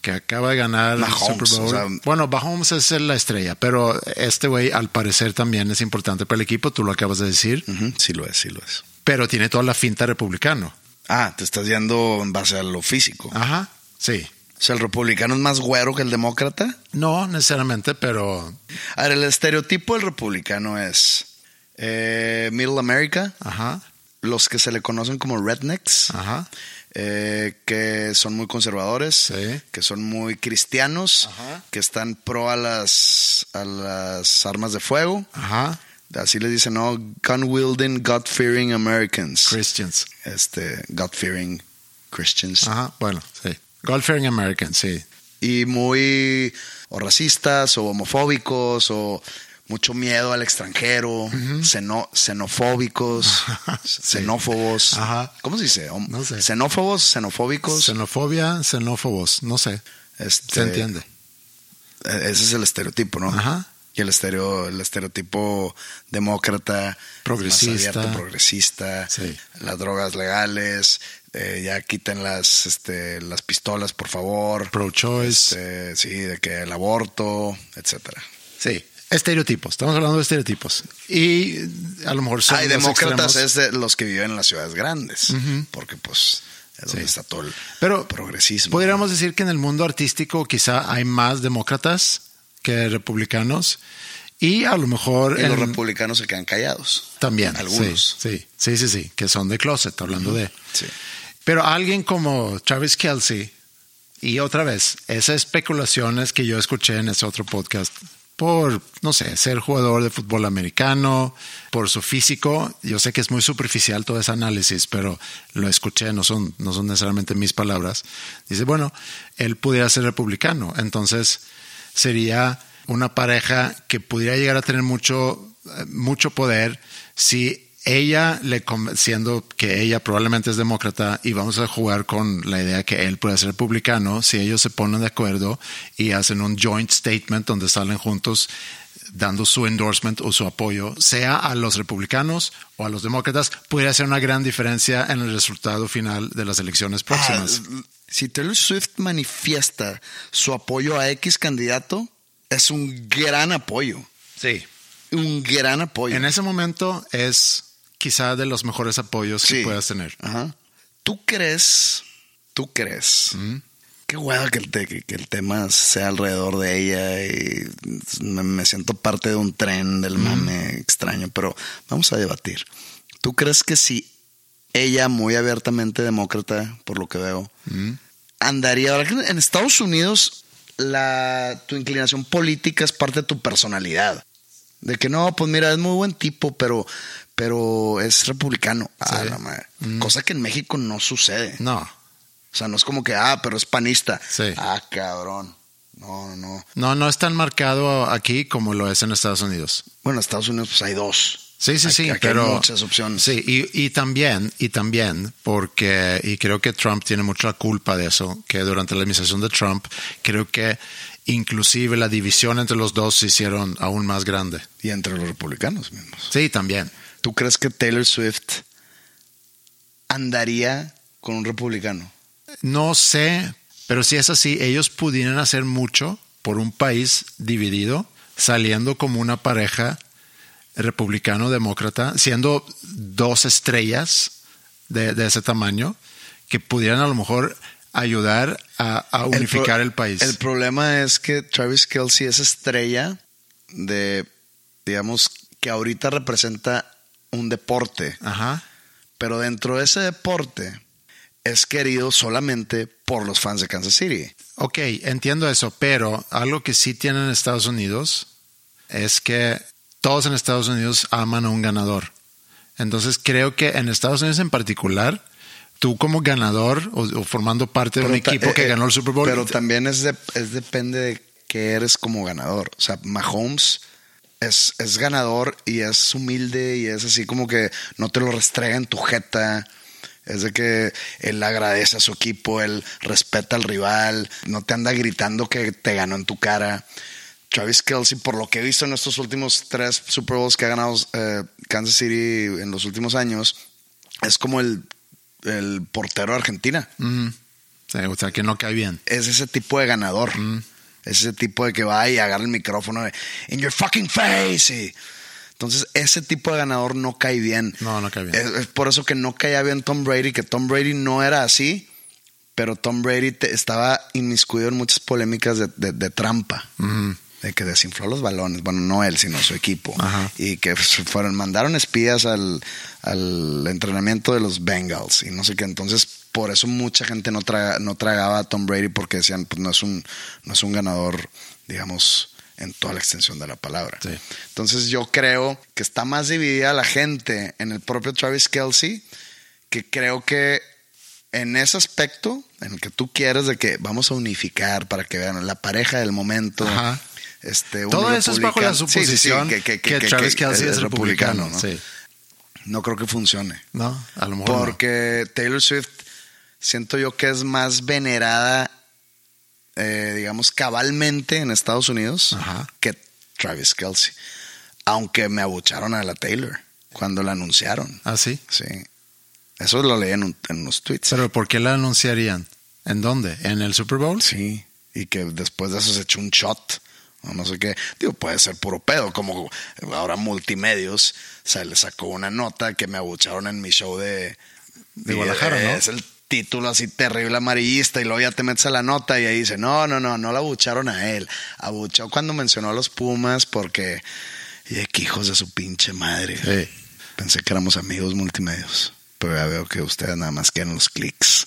que acaba de ganar el Super Bowl. o sea- bueno, Mahomes es la estrella, pero este güey al parecer también es importante para el equipo, tú lo acabas de decir, Ujú, Sí lo es, sí lo es. pero tiene toda la finta republicano. Ah, te estás yendo en base a lo físico. Ajá, sí. O sea, el republicano es más güero que el demócrata. No necesariamente, pero A ver, el estereotipo del republicano es eh, Middle America, ajá, los que se le conocen como rednecks, ajá, eh, que son muy conservadores, Sí. que son muy cristianos, Ajá. que están pro a las, a las armas de fuego. ajá, Así les dicen, no, gun-wielding, God-fearing Americans. Christians. este, God-fearing Christians. Ajá, bueno, sí. God-fearing American, sí. y muy o racistas o homofóbicos o mucho miedo al extranjero, xeno- xenofóbicos, xenófobos. Ajá. ¿Cómo se dice? No sé. Xenófobos, xenofóbicos. Xenofobia, xenófobos, no sé. Este, Se entiende. eh, Ese es el estereotipo, ¿no? Ajá. Y el, estereo, el estereotipo demócrata, Progresista. más abierto, progresista, Sí. las drogas legales, eh, ya quiten las, este, las pistolas, por favor. Pro-choice. Este, sí, de que el aborto, etcétera. Sí. Estereotipos. Estamos hablando de estereotipos. Y a lo mejor son Hay los demócratas extremos. es de los que viven en las ciudades grandes, porque pues es donde Sí. está todo el Pero progresismo. podríamos decir que en el mundo artístico quizá hay más demócratas que republicanos. Y a lo mejor y los republicanos se quedan callados. también. Algunos. Sí, sí, sí, sí, sí, que son de closet, hablando de. Sí. Pero alguien como Travis Kelsey, y otra vez, esas especulaciones que yo escuché en ese otro podcast, por, no sé, ser jugador de fútbol americano, por su físico, yo sé que es muy superficial todo ese análisis, pero lo escuché, no son, no son necesariamente mis palabras. Dice, bueno, él pudiera ser republicano, entonces sería una pareja que pudiera llegar a tener mucho, eh, mucho poder si ella le siendo que ella probablemente es demócrata y vamos a jugar con la idea que él puede ser republicano, si ellos se ponen de acuerdo y hacen un joint statement donde salen juntos dando su endorsement o su apoyo, sea a los republicanos o a los demócratas, puede hacer una gran diferencia en el resultado final de las elecciones próximas. Ah, si Taylor Swift manifiesta su apoyo a X candidato, es un gran apoyo. sí. Un gran apoyo. En ese momento es quizá de los mejores apoyos que puedas tener. Ajá. ¿Tú crees? ¿Tú crees? Qué hueva que el, te- que, el tema sea alrededor de ella y me, me siento parte de un tren del mame extraño, pero vamos a debatir. ¿Tú crees que si ella, muy abiertamente demócrata, por lo que veo, andaría, ahora que en Estados Unidos la, tu inclinación política es parte de tu personalidad? De que no, pues mira, es muy buen tipo, pero, pero es republicano. Ah, la madre. Cosa que en México no sucede. No, O sea, no es como que, ah, pero es panista. Sí. Ah, cabrón. No, no, no. no, no es tan marcado aquí como lo es en Estados Unidos. Bueno, en Estados Unidos pues hay dos. Sí, sí, Aquí- sí, aquí pero hay muchas opciones. Sí, y, y también, y también, porque, y creo que Trump tiene mucha culpa de eso, que durante la administración de Trump, creo que inclusive la división entre los dos se hicieron aún más grande. Y entre los republicanos mismos. Sí, también. ¿Tú crees que Taylor Swift andaría con un republicano? No sé, pero si es así, ellos pudieran hacer mucho por un país dividido, saliendo como una pareja republicano-demócrata, siendo dos estrellas de, de ese tamaño, que pudieran a lo mejor ayudar a, a unificar el, pro- país. El problema es que Travis Kelsey es estrella de, digamos, que ahorita representa un deporte. Ajá. Pero dentro de ese deporte es querido solamente por los fans de Kansas City. Ok, entiendo eso, pero algo que sí tienen en Estados Unidos es que todos en Estados Unidos aman a un ganador. Entonces creo que en Estados Unidos en particular, tú como ganador o, o formando parte de un equipo que eh, ganó el Super Bowl, Pero también es, de- es depende de qué eres como ganador. O sea, Mahomes es, es ganador y es humilde y es así como que no te lo restrega en tu jeta. Es de que él agradece a su equipo, él respeta al rival, no te anda gritando que te ganó en tu cara. Travis Kelsey, por lo que he visto en estos últimos tres Super Bowls que ha ganado eh, Kansas City en los últimos años, es como el, el portero de Argentina Mm, sí, o sea, que no cae bien. es ese tipo de ganador. Es ese tipo de que va y agarra el micrófono de, in your fucking face. y- entonces, ese tipo de ganador no cae bien. No, no cae bien. Es, es por eso que no caía bien Tom Brady, que Tom Brady no era así, pero Tom Brady te- estaba inmiscuido en muchas polémicas de, de- de trampa. De que desinfló los balones, bueno, no él, sino su equipo. Ajá. Y que fueron, mandaron espías al, al entrenamiento de los Bengals y no sé qué. Entonces, por eso mucha gente no, traga- no tragaba a Tom Brady porque decían, pues no es un, no es un ganador, digamos, en toda la extensión de la palabra. Sí. Entonces, yo creo que está más dividida la gente en el propio Travis Kelsey, que creo que en ese aspecto, en el que tú quieres de que vamos a unificar para que vean la pareja del momento. Ajá. Este, un Todo eso es bajo la Sí, sí, suposición que, que- que- Travis que Kelsey es republicano. ¿no? Sí. No creo que funcione. No, a lo mejor no. Porque Taylor Swift siento yo que es más venerada, eh, digamos, cabalmente en Estados Unidos Ajá. que Travis Kelsey. Aunque me abucharon a la Taylor cuando la anunciaron. ¿Ah, sí? Sí. Eso lo leí en, un- en unos tweets. Pero ¿por qué la anunciarían? ¿En dónde? ¿En el Super Bowl? Sí. Y que después de eso se echó un shot. O no sé qué. Digo, puede ser puro pedo. Como ahora multimedios. O sea, le sacó una nota que me abucharon en mi show de, De Guadalajara, ¿no? Es el título así terrible amarillista. Y luego ya te metes a la nota y ahí dice: No, no, no, no la abucharon a él. Abuchó cuando mencionó a los Pumas porque. Y de que hijos de su pinche madre. Sí. Pensé que éramos amigos multimedios. Pero ya veo que ustedes nada más quieren los clics.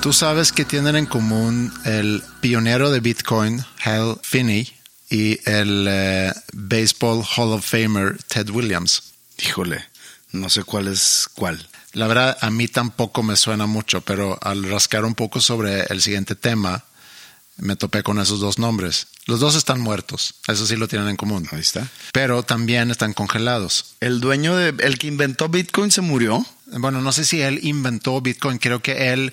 Tú sabes que tienen en común el pionero de Bitcoin, Hal Finney, y el eh, Baseball Hall of Famer, Ted Williams. Híjole, no sé cuál es cuál. La verdad, a mí tampoco me suena mucho, pero al rascar un poco sobre el siguiente tema, me topé con esos dos nombres. Los dos están muertos, eso sí lo tienen en común. Ahí está. Pero también están congelados. El dueño de, el que inventó Bitcoin se murió. Bueno, no sé si él inventó Bitcoin, creo que él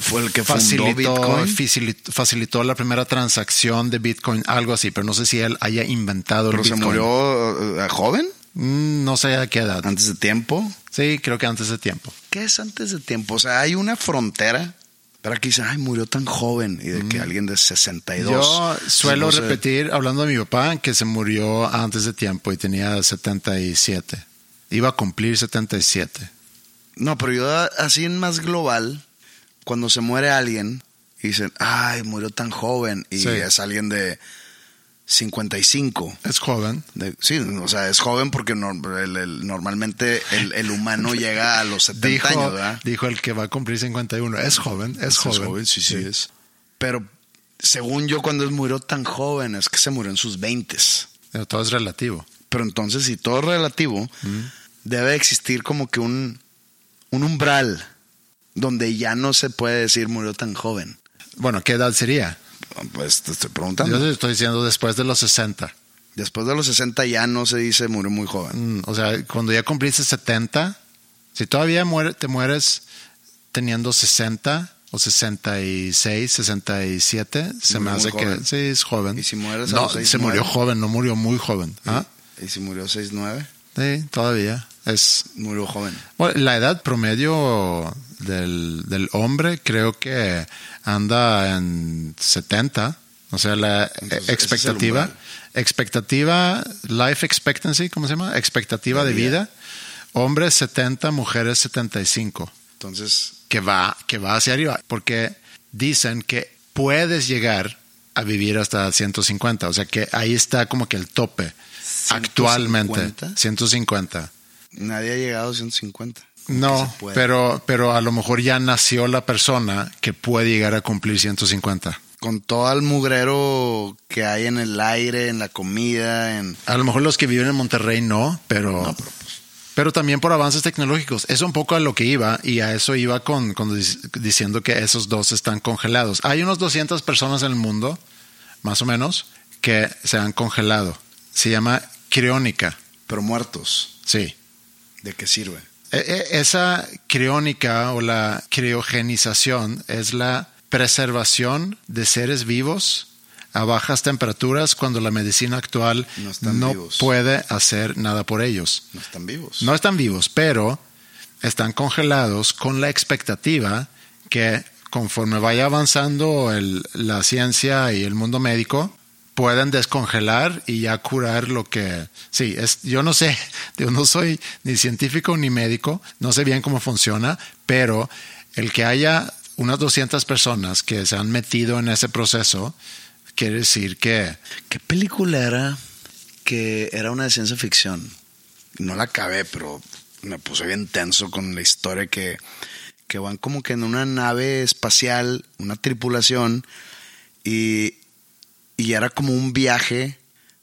fue el que facilitó, facilitó, facilitó la primera transacción de Bitcoin, algo así, pero no sé si él haya inventado Pero el se Bitcoin. murió eh, joven, Mm, No sé a qué edad. antes de tiempo. Sí, creo que antes de tiempo. ¿Qué es antes de tiempo? O sea, hay una frontera para que dicen, ay, murió tan joven. Y de que alguien de 62. Mm. Yo suelo no sé. repetir, hablando de mi papá, que se murió antes de tiempo y tenía 77. Iba a cumplir 77. No, pero yo así en más global, cuando se muere alguien, y dicen, ay, murió tan joven. Y Sí. es alguien de 55. Es joven. De- sí, o sea, es joven porque nor- el- el- normalmente el, el humano llega a los 70 Dijo, años, ¿verdad? dijo el que va a cumplir 51. Es joven, es joven. sí, sí, es. Pero según yo, cuando murió tan joven, es que se murió en sus 20 Pero todo es relativo. Pero entonces, si todo es relativo, debe existir como que un, un umbral donde ya no se puede decir murió tan joven. Bueno, ¿qué edad sería? Pues te estoy Yo preguntando. te estoy diciendo después de los 60. Después de los 60 ya no se dice murió muy joven. Mm, O sea, cuando ya cumpliste 70, si todavía muere- te mueres teniendo 60 o 66, 67, se me Murió hace muy joven. que sí es joven. ¿Y si mueres a no, los se 69? murió joven, no murió muy joven. ¿Ah? ¿Y si murió 6'9? Sí, todavía. Es Murió joven. bueno, la edad promedio del, del hombre creo que anda en 70. O sea, la Entonces, expectativa, expectativa, life expectancy, ¿cómo se llama? Expectativa de De vida. vida. Hombres 70, mujeres 75. Entonces, Que va, que va hacia arriba. Porque dicen que puedes llegar a vivir hasta 150. O sea que ahí está como que el tope. Actualmente. 150. 150. nadie ha llegado a 150. Como No, pero, pero a lo mejor ya nació la persona que puede llegar a cumplir 150. Con todo el mugrero que hay en el aire, en la comida, en... A lo mejor los que viven en Monterrey no, pero, pero, también por avances tecnológicos. Eso un poco a lo que iba y a eso iba con, con dic- diciendo que esos dos están congelados. Hay unos 200 personas en el mundo, más o menos, que se han congelado. Se llama criónica. Pero muertos. Sí. ¿De qué sirve? E- e- Esa criónica o la criogenización es la preservación de seres vivos a bajas temperaturas cuando la medicina actual No puede hacer nada por ellos. No están vivos. No están vivos, pero están congelados con la expectativa que conforme vaya avanzando el- la ciencia y el mundo médico, pueden descongelar y ya curar lo que... Sí, es, yo no sé, yo no soy ni científico ni médico, no sé bien cómo funciona, pero el que haya unas 200 personas que se han metido en ese proceso, quiere decir que... ¿Qué película era que era una de ciencia ficción? No la acabé, pero me puse bien tenso con la historia que, que van como que en una nave espacial, una tripulación, y, y era como un viaje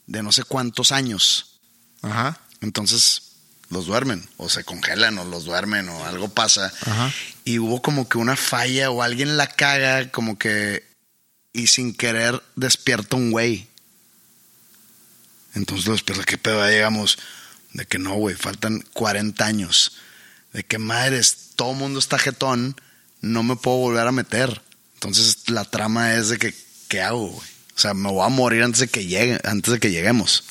de no sé cuántos años. Ajá. Entonces los duermen, o se congelan, o los duermen, o algo pasa. Ajá. Y hubo como que una falla, o alguien la caga, como que, y sin querer despierta un güey. Entonces lo despierta, ¿qué pedo? Llegamos. De que no, güey, faltan 40 años. De que madres, todo el mundo está jetón, no me puedo volver a meter. Entonces la trama es de que, ¿qué hago, güey? O sea, me voy a morir antes de que llegue, antes de que lleguemos.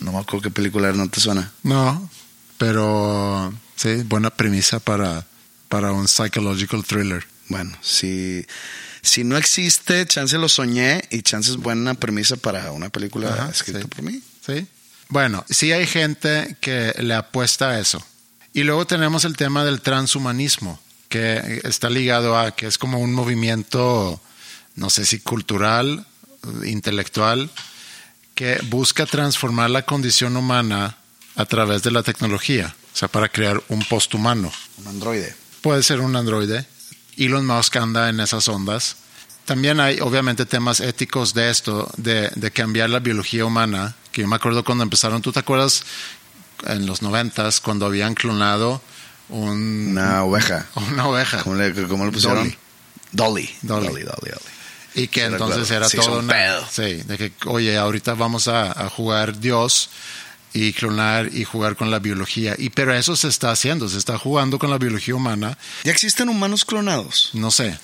No me acuerdo qué película era, no te suena. No, pero sí, buena premisa para, para un psychological thriller. Bueno, si, si no existe, chance lo soñé y chance es buena premisa para una película Ajá, escrita sí. por mí. Sí. Bueno, sí hay gente que le apuesta a eso. Y luego tenemos el tema del transhumanismo, que está ligado a que es como un movimiento, no sé si cultural, intelectual, que busca transformar la condición humana a través de la tecnología, o sea, para crear un posthumano. Un androide. Puede ser un androide. Elon Musk anda en esas ondas. También hay, obviamente, temas éticos de esto, de, de cambiar la biología humana. Que yo me acuerdo cuando empezaron, ¿tú te acuerdas en los noventas cuando habían clonado un, Una oveja. una oveja? ¿Cómo le, cómo le pusieron? Dolly. Dolly. Dolly, Dolly, Dolly. Y que Sí, entonces recuerdo. era todo un pedo. Sí, de que, oye, ahorita vamos a, a jugar Dios y clonar y jugar con la biología. Y pero eso se está haciendo, se está jugando con la biología humana. ¿Ya existen humanos clonados? No sé.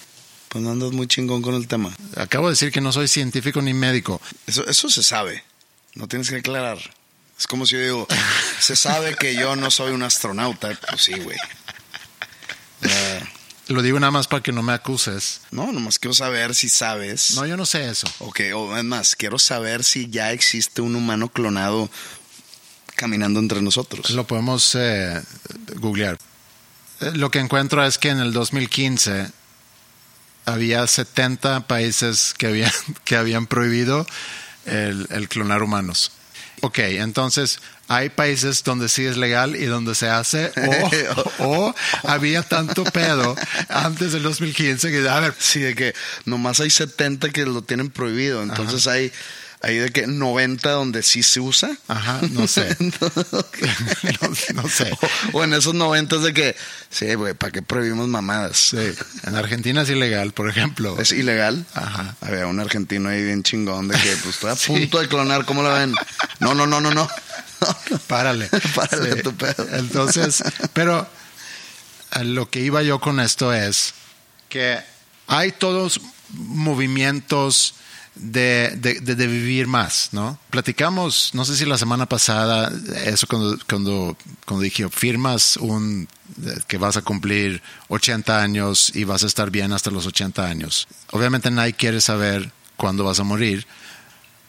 Pues no andas muy chingón con el tema. Acabo de decir que no soy científico ni médico. Eso, eso se sabe. No tienes que aclarar. Es como si yo digo, se sabe que yo no soy un astronauta. Pues sí, güey. Eh, Lo digo nada más para que no me acuses. no, nomás quiero saber si sabes. No, yo no sé eso. Ok, o es más, quiero saber si ya existe un humano clonado caminando entre nosotros. Lo podemos eh, googlear. Eh, Lo que encuentro es que en el 2015 había 70 países que habían, que habían prohibido el, el clonar humanos. Ok, entonces hay países donde sí es legal y donde se hace, o, o había tanto pedo antes del 2015 que, a ver, Sí, de que nomás hay 70 que lo tienen prohibido. Entonces hay, hay de que 90 donde sí se usa. ajá, no sé. no, no sé. O, o en esos 90 es de que, sí, güey, ¿para qué prohibimos mamadas? Sí, en Argentina es ilegal, por ejemplo. Es ilegal. Ajá. Había un argentino ahí bien chingón de que, pues, estoy a punto de clonar, ¿cómo lo ven? No, no, no, no, no. Párale. Párale Sí. tu pedo. Entonces, pero a lo que iba yo con esto es que hay todos movimientos de, de, de- de vivir más, ¿no? Platicamos, no sé si la semana pasada, eso cuando, cuando, cuando dije, firmas un que vas a cumplir 80 años y vas a estar bien hasta los 80 años. Obviamente nadie quiere saber cuándo vas a morir,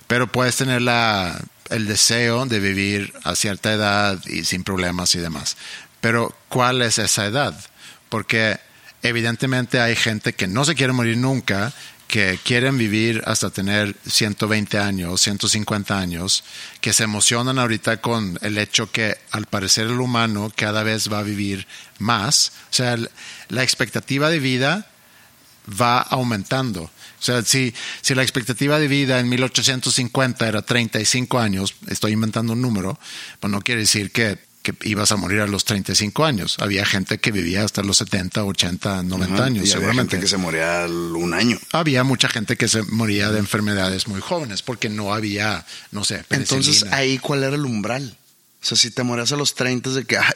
pero puedes tener la, el deseo de vivir a cierta edad y sin problemas y demás. Pero ¿cuál es esa edad? Porque evidentemente hay gente que no se quiere morir nunca, que quieren vivir hasta tener 120 años, 150 años, que se emocionan ahorita con el hecho que al parecer el humano cada vez va a vivir más. O sea, la expectativa de vida va aumentando. O sea, si, si la expectativa de vida en 1850 era 35 años, estoy inventando un número, pues no quiere decir que, que ibas a morir a los 35 años. Había gente que vivía hasta los 70, 80, 90 Ajá, años, y había seguramente. gente que se moría al un año. Había mucha gente que se moría de enfermedades muy jóvenes porque no había, no sé, Entonces, penicilina. ahí, ¿cuál era el umbral? O sea, si te morías a los 30 es de que, ay,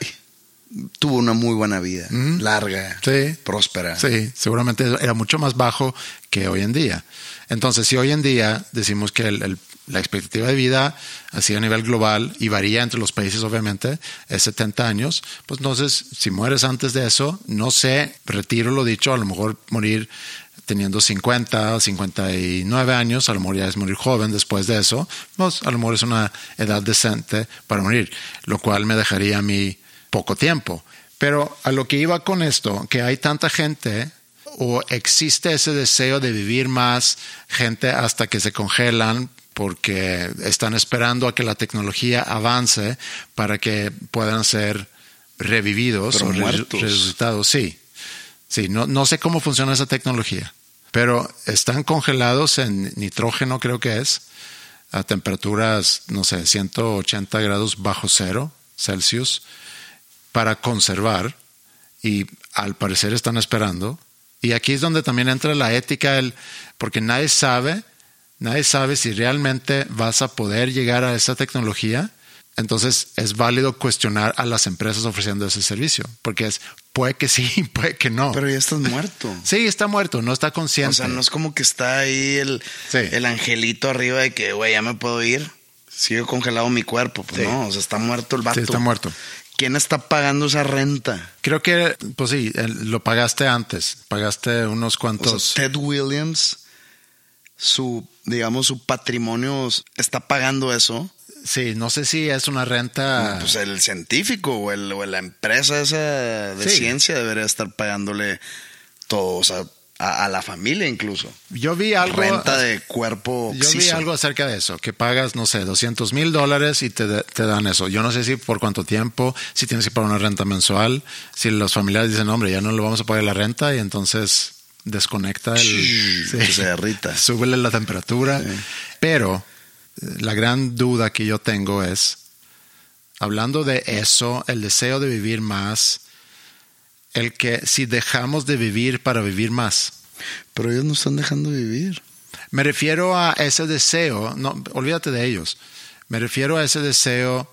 tuvo una muy buena vida, larga, Sí. próspera. Sí, seguramente era mucho más bajo que hoy en día. Entonces, si hoy en día decimos que el- el- la expectativa de vida, así a nivel global, y varía entre los países, obviamente, es 70 años, pues entonces, si mueres antes de eso, no sé, retiro lo dicho, a lo mejor morir teniendo 50 o 59 años, a lo mejor ya es morir joven después de eso, pues a lo mejor es una edad decente para morir, lo cual me dejaría a mí poco tiempo. Pero a lo que iba con esto, que hay tanta gente o existe ese deseo de vivir más, gente hasta que se congelan porque están esperando a que la tecnología avance para que puedan ser revividos Pero o muertos. resucitados. Sí, Sí, no, no sé cómo funciona esa tecnología, pero están congelados en nitrógeno, creo que es, a temperaturas, no sé, 180 grados bajo cero Celsius para conservar y al parecer están esperando. Y aquí es donde también entra la ética, el, porque nadie sabe, nadie sabe si realmente vas a poder llegar a esa tecnología. Entonces es válido cuestionar a las empresas ofreciendo ese servicio, porque es puede que sí, puede que no. Pero ya estás muerto. Sí, está muerto, no está consciente. O sea, no es como que está ahí el, Sí. el angelito arriba de que, güey, ya me puedo ir. Sigue congelado mi cuerpo. Pues Sí. no, o sea, está muerto el vato. Sí, está muerto. ¿Quién está pagando esa renta? Creo que, pues sí, lo pagaste antes, pagaste unos O cuantos. sea, Ted Williams, su, digamos, su patrimonio está pagando eso. sí, no sé si es una renta. Pues el científico o, el, o la empresa esa de Sí. ciencia debería estar pagándole todo, o sea, a, a la familia incluso. yo vi algo. Renta de cuerpo. Yo vi algo acerca de eso, que pagas, no sé, 200 mil dólares y te, te dan eso. Yo no sé si por cuánto tiempo, si tienes que pagar una renta mensual, si los familiares dicen, hombre, ya no le vamos a pagar la renta y entonces desconecta el... que se derrita. Súbele la temperatura. Pero eh, la gran duda que yo tengo es, hablando de eso, el deseo de vivir más, el que si dejamos de vivir para vivir más. Pero ellos no están dejando vivir. Me refiero a ese deseo, no, olvídate de ellos. Me refiero a ese deseo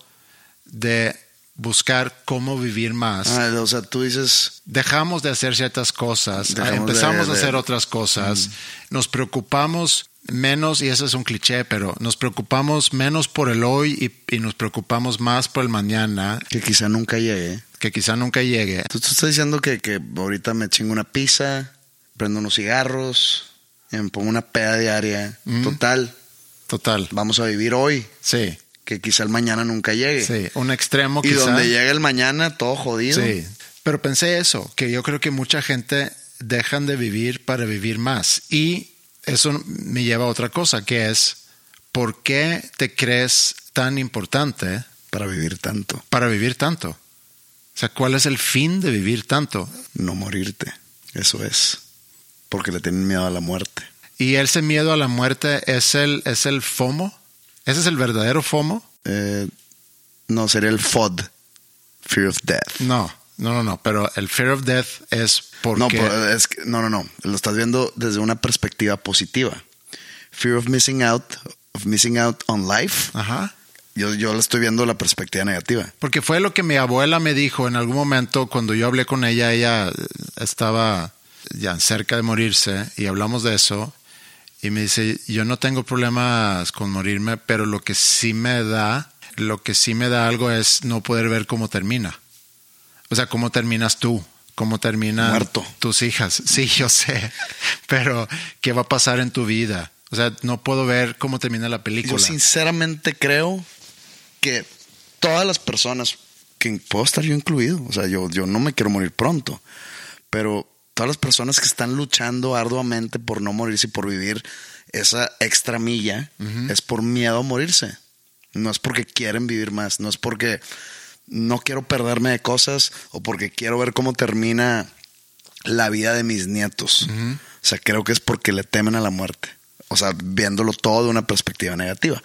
de buscar cómo vivir más. Ah, o sea, tú dices, Dejamos de hacer ciertas cosas, empezamos de- a hacer otras cosas, nos preocupamos menos, y eso es un cliché, pero nos preocupamos menos por el hoy y, y nos preocupamos más por el mañana, que quizá nunca llegue. que quizá nunca llegue. Tú, tú estás diciendo que, que ahorita me chingo una pizza, prendo unos cigarros, y me pongo una peda diaria. Total, Total. vamos a vivir hoy, Sí, que quizá el mañana nunca llegue. sí. Un extremo Y quizá. donde llega el mañana, todo jodido. Sí, pero pensé eso, que yo creo que mucha gente dejan de vivir para vivir más. Y eso me lleva a otra cosa, que es, ¿por qué te crees tan importante Para vivir tanto, para vivir tanto? O sea, ¿cuál es el fin de vivir tanto? no morirte. Eso es. Porque le tienen miedo a la muerte. Y ese miedo a la muerte es el, es el FOMO. ¿Ese es el verdadero FOMO? Eh, no, sería el FOD, Fear of Death. No, no, no, no. Pero el fear of death es porque... No, pero es que- no, no, no. Lo estás viendo desde una perspectiva positiva. Fear of missing out, of missing out on life. Ajá. Yo, yo lo estoy viendo la perspectiva negativa. Porque fue lo que mi abuela me dijo en algún momento cuando yo hablé con ella, ella estaba ya cerca de morirse y hablamos de eso y me dice, yo no tengo problemas con morirme, pero lo que sí me da, lo que sí me da algo es no poder ver cómo termina. O sea, cómo terminas tú, cómo terminan Muerto. tus hijas. Sí, yo sé, pero ¿qué va a pasar en tu vida? O sea, no puedo ver cómo termina la película. Yo sinceramente creo que todas las personas, que puedo estar yo incluido, o sea, yo, yo no me quiero morir pronto, pero todas las personas que están luchando arduamente por no morirse y por vivir esa extra milla, es por miedo a morirse. No es porque quieren vivir más, no es porque no quiero perderme de cosas o porque quiero ver cómo termina la vida de mis nietos. O sea, creo que es porque le temen a la muerte. O sea, viéndolo todo de una perspectiva negativa.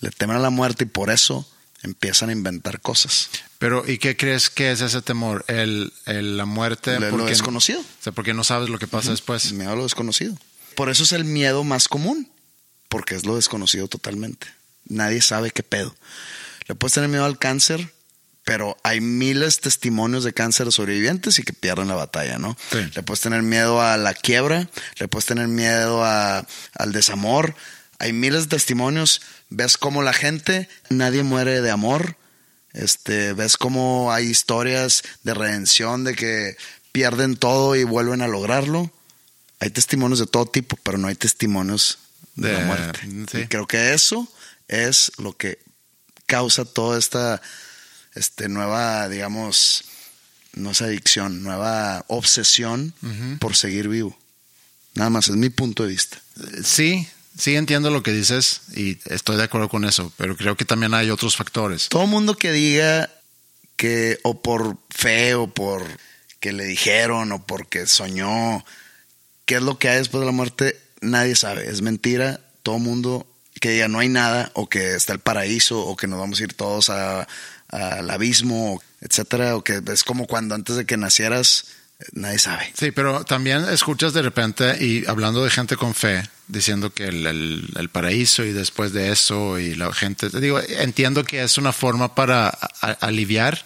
Le temen a la muerte y por eso empiezan a inventar cosas. Pero, ¿y qué crees que es ese temor? El, el- la muerte. Lo- lo porque- desconocido. O sea, porque no sabes lo que pasa después. Miedo a lo desconocido. Por eso es el miedo más común. Porque es lo desconocido totalmente. Nadie sabe qué pedo. Le puedes tener miedo al cáncer, pero hay miles de testimonios de cáncer sobrevivientes y que pierden la batalla, ¿no? Sí. Le puedes tener miedo a la quiebra, le puedes tener miedo a- al desamor. Hay miles de testimonios. Ves cómo la gente, nadie muere de amor. Este, ves cómo hay historias de redención, de que pierden todo y vuelven a lograrlo. Hay testimonios de todo tipo, pero no hay testimonios de, De- la muerte. sí. Y creo que eso es lo que causa toda esta este, nueva, digamos, no es adicción, nueva obsesión por seguir vivo. Nada más, es mi punto de vista. Sí, sí entiendo lo que dices y estoy de acuerdo con eso, pero creo que también hay otros factores. Todo mundo que diga que o por fe o por que le dijeron o porque soñó. ¿Qué es lo que hay después de la muerte? Nadie sabe. Es mentira. Todo mundo que diga no hay nada o que está el paraíso o que nos vamos a ir todos a- al abismo, etcétera, o que es como cuando antes de que nacieras nadie sabe. Sí, pero también escuchas de repente y hablando de gente con fe, diciendo que el, el- el paraíso y después de eso y la gente, te digo, entiendo que es una forma para a- a- aliviar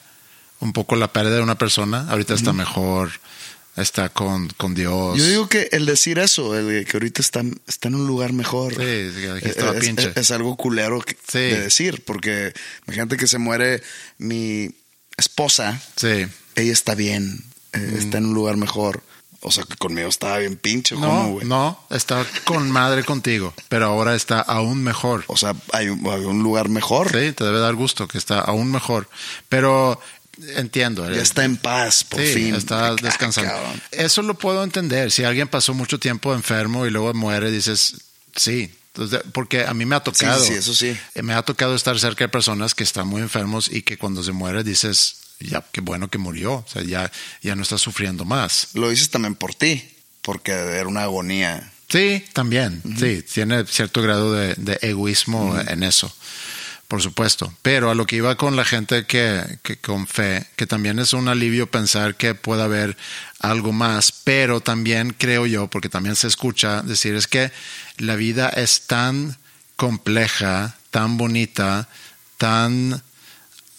un poco la pérdida de una persona. Ahorita está mejor, está con, con Dios. Yo digo que el decir eso, el de que ahorita está, está en un lugar mejor, Sí, aquí estaba es, pinche. es- es algo culero que- Sí. de decir, porque imagínate que se muere mi esposa, Sí. ella está bien, eh, está en un lugar mejor. O sea, que conmigo estaba bien pinche, ¿o No, no, está con madre contigo, pero ahora está aún mejor. O sea, hay un, hay un lugar mejor. Sí, te debe dar gusto que está aún mejor. Pero entiendo. Ya eh, está en paz, por sí, fin. está Ah, descansando. cabrón. Eso lo puedo entender. Si alguien pasó mucho tiempo enfermo y luego muere, dices, sí. Porque a mí me ha tocado. sí, eso sí. eh, Me ha tocado estar cerca de personas que están muy enfermos y que cuando se muere dices, ya, qué bueno que murió. O sea, ya, ya no está sufriendo más. Lo dices también por ti, porque era una agonía. Sí, también. Sí, tiene cierto grado de, de egoísmo en eso, por supuesto. Pero a lo que iba con la gente que, que con fe, que también es un alivio pensar que puede haber algo más, pero también creo yo, porque también se escucha decir, es que la vida es tan compleja, tan bonita, tan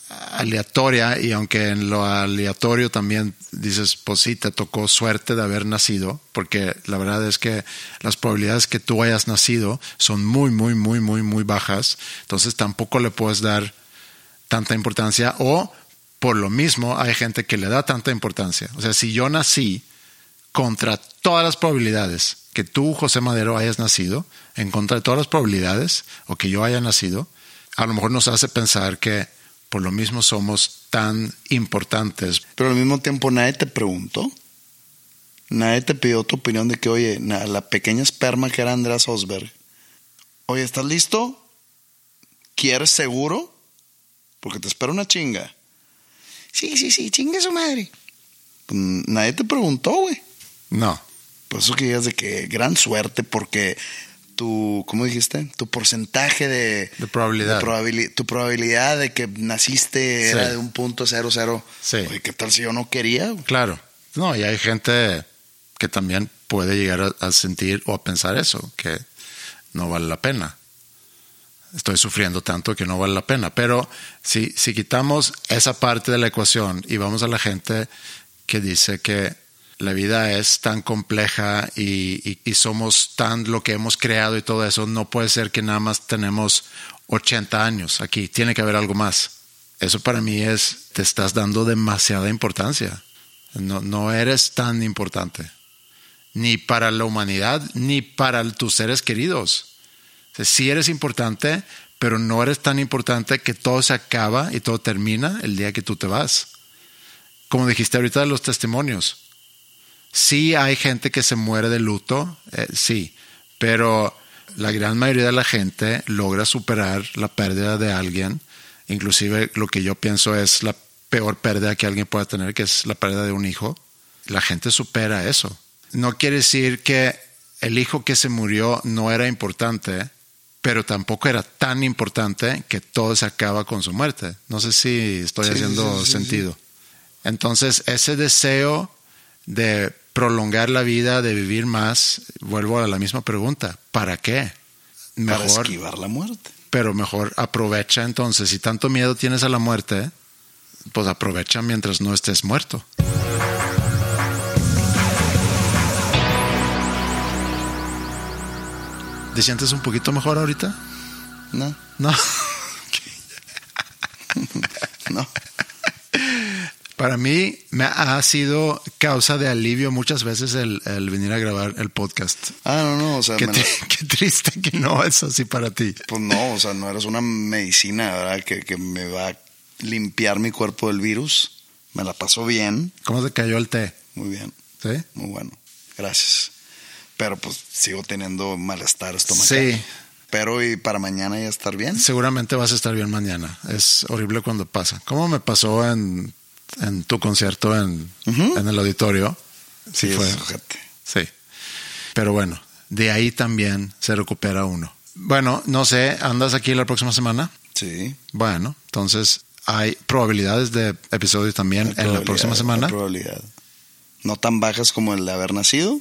aleatoria y aunque en lo aleatorio también dices, pues sí, te tocó suerte de haber nacido, porque la verdad es que las probabilidades que tú hayas nacido son muy, muy, muy, muy, muy bajas, entonces tampoco le puedes dar tanta importancia o por lo mismo hay gente que le da tanta importancia. O sea, si yo nací contra todas las probabilidades que tú, José Madero, hayas nacido, en contra de todas las probabilidades, o que yo haya nacido, a lo mejor nos hace pensar que por lo mismo somos tan importantes. Pero al mismo tiempo nadie te preguntó. Nadie te pidió tu opinión de que, oye, la pequeña esperma que era Andreas Osberg. Oye, ¿estás listo? ¿Quieres seguro? Porque te espera una chinga. Sí, sí, sí, chinga su madre. Pues, nadie te preguntó, güey. No, Por eso que digas de que gran suerte, porque tu, ¿cómo dijiste? Tu porcentaje de, De probabilidad. de probabili- tu probabilidad de que naciste Sí. era de un punto cero cero. Sí. Oye, ¿qué tal si yo no quería? claro. No, y hay gente que también puede llegar a, a sentir o a pensar eso, que no vale la pena. Estoy sufriendo tanto que no vale la pena. Pero si, si quitamos esa parte de la ecuación y vamos a la gente que dice que la vida es tan compleja y, y- somos tan lo que hemos creado y todo eso, no puede ser que nada más tenemos 80 años aquí, tiene que haber algo más. Eso para mí es, te estás dando demasiada importancia. No, no eres tan importante, ni para la humanidad, ni para tus seres queridos. O sí eres importante, pero no eres tan importante que todo se acaba y todo termina el día que tú te vas. Como dijiste ahorita de los testimonios. Sí hay gente que se muere de luto, eh, sí, pero la gran mayoría de la gente logra superar la pérdida de alguien. Inclusive lo que yo pienso es la peor pérdida que alguien pueda tener, que es la pérdida de un hijo. La gente supera eso. No quiere decir que el hijo que se murió no era importante, pero tampoco era tan importante que todo se acaba con su muerte. No sé si estoy Sí, haciendo sí, sí, sentido. Entonces, ese deseo de prolongar la vida, de vivir más, vuelvo a la misma pregunta, ¿para qué? Para Mejor, esquivar la muerte. pero mejor aprovecha entonces, si tanto miedo tienes a la muerte, pues aprovecha mientras no estés muerto. ¿Te sientes un poquito mejor ahorita? No, No. no. Para mí me ha sido causa de alivio muchas veces el, el venir a grabar el podcast. Ah, no, no, o sea, Qué, la- triste que no es así para ti. pues no, o sea, no eres una medicina, ¿verdad? Que, que me va a limpiar mi cuerpo del virus. Me la paso bien, ¿Cómo te cayó el té? muy bien, ¿Sí? muy bueno. Gracias. Pero pues sigo teniendo malestar estomacal. Sí. Pero y para mañana ya estar bien. Seguramente vas a estar bien mañana. Es horrible cuando pasa. ¿Cómo me pasó en en tu concierto en, en el auditorio. Sí, Sí, fue. Sí. Pero bueno, de ahí también se recupera uno. Bueno, no sé, ¿andas aquí la próxima semana? Sí. Bueno, entonces hay probabilidades de episodio también en la próxima semana. la probabilidad. No tan bajas como el de haber nacido,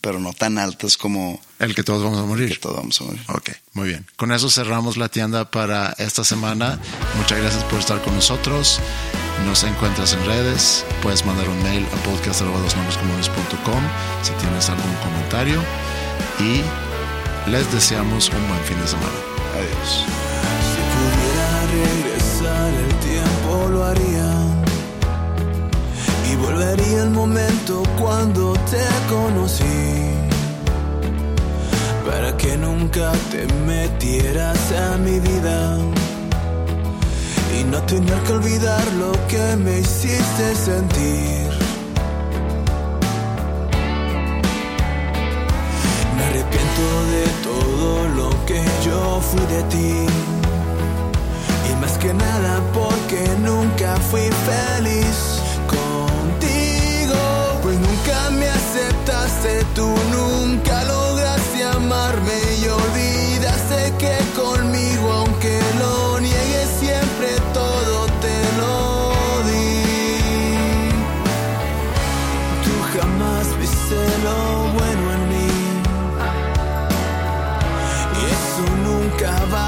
pero no tan altas como El que todos vamos a que morir. todos vamos a morir. Ok, muy bien. Con eso cerramos la tienda para esta semana. Muchas gracias por estar con nosotros. Nos encuentras en redes. Puedes mandar un mail a podcast.com si tienes algún comentario. Y les deseamos un buen fin de semana. Adiós. Volvería el momento cuando te conocí para que nunca te metieras a mi vida y no tener que olvidar lo que me hiciste sentir. Me arrepiento de todo lo que yo fui de ti. Y más que nada porque nunca fui feliz me aceptaste, tú nunca lograste amarme y olvidaste que conmigo, aunque lo niegues, siempre todo te lo di. Tú jamás viste lo bueno en mí. Y eso nunca va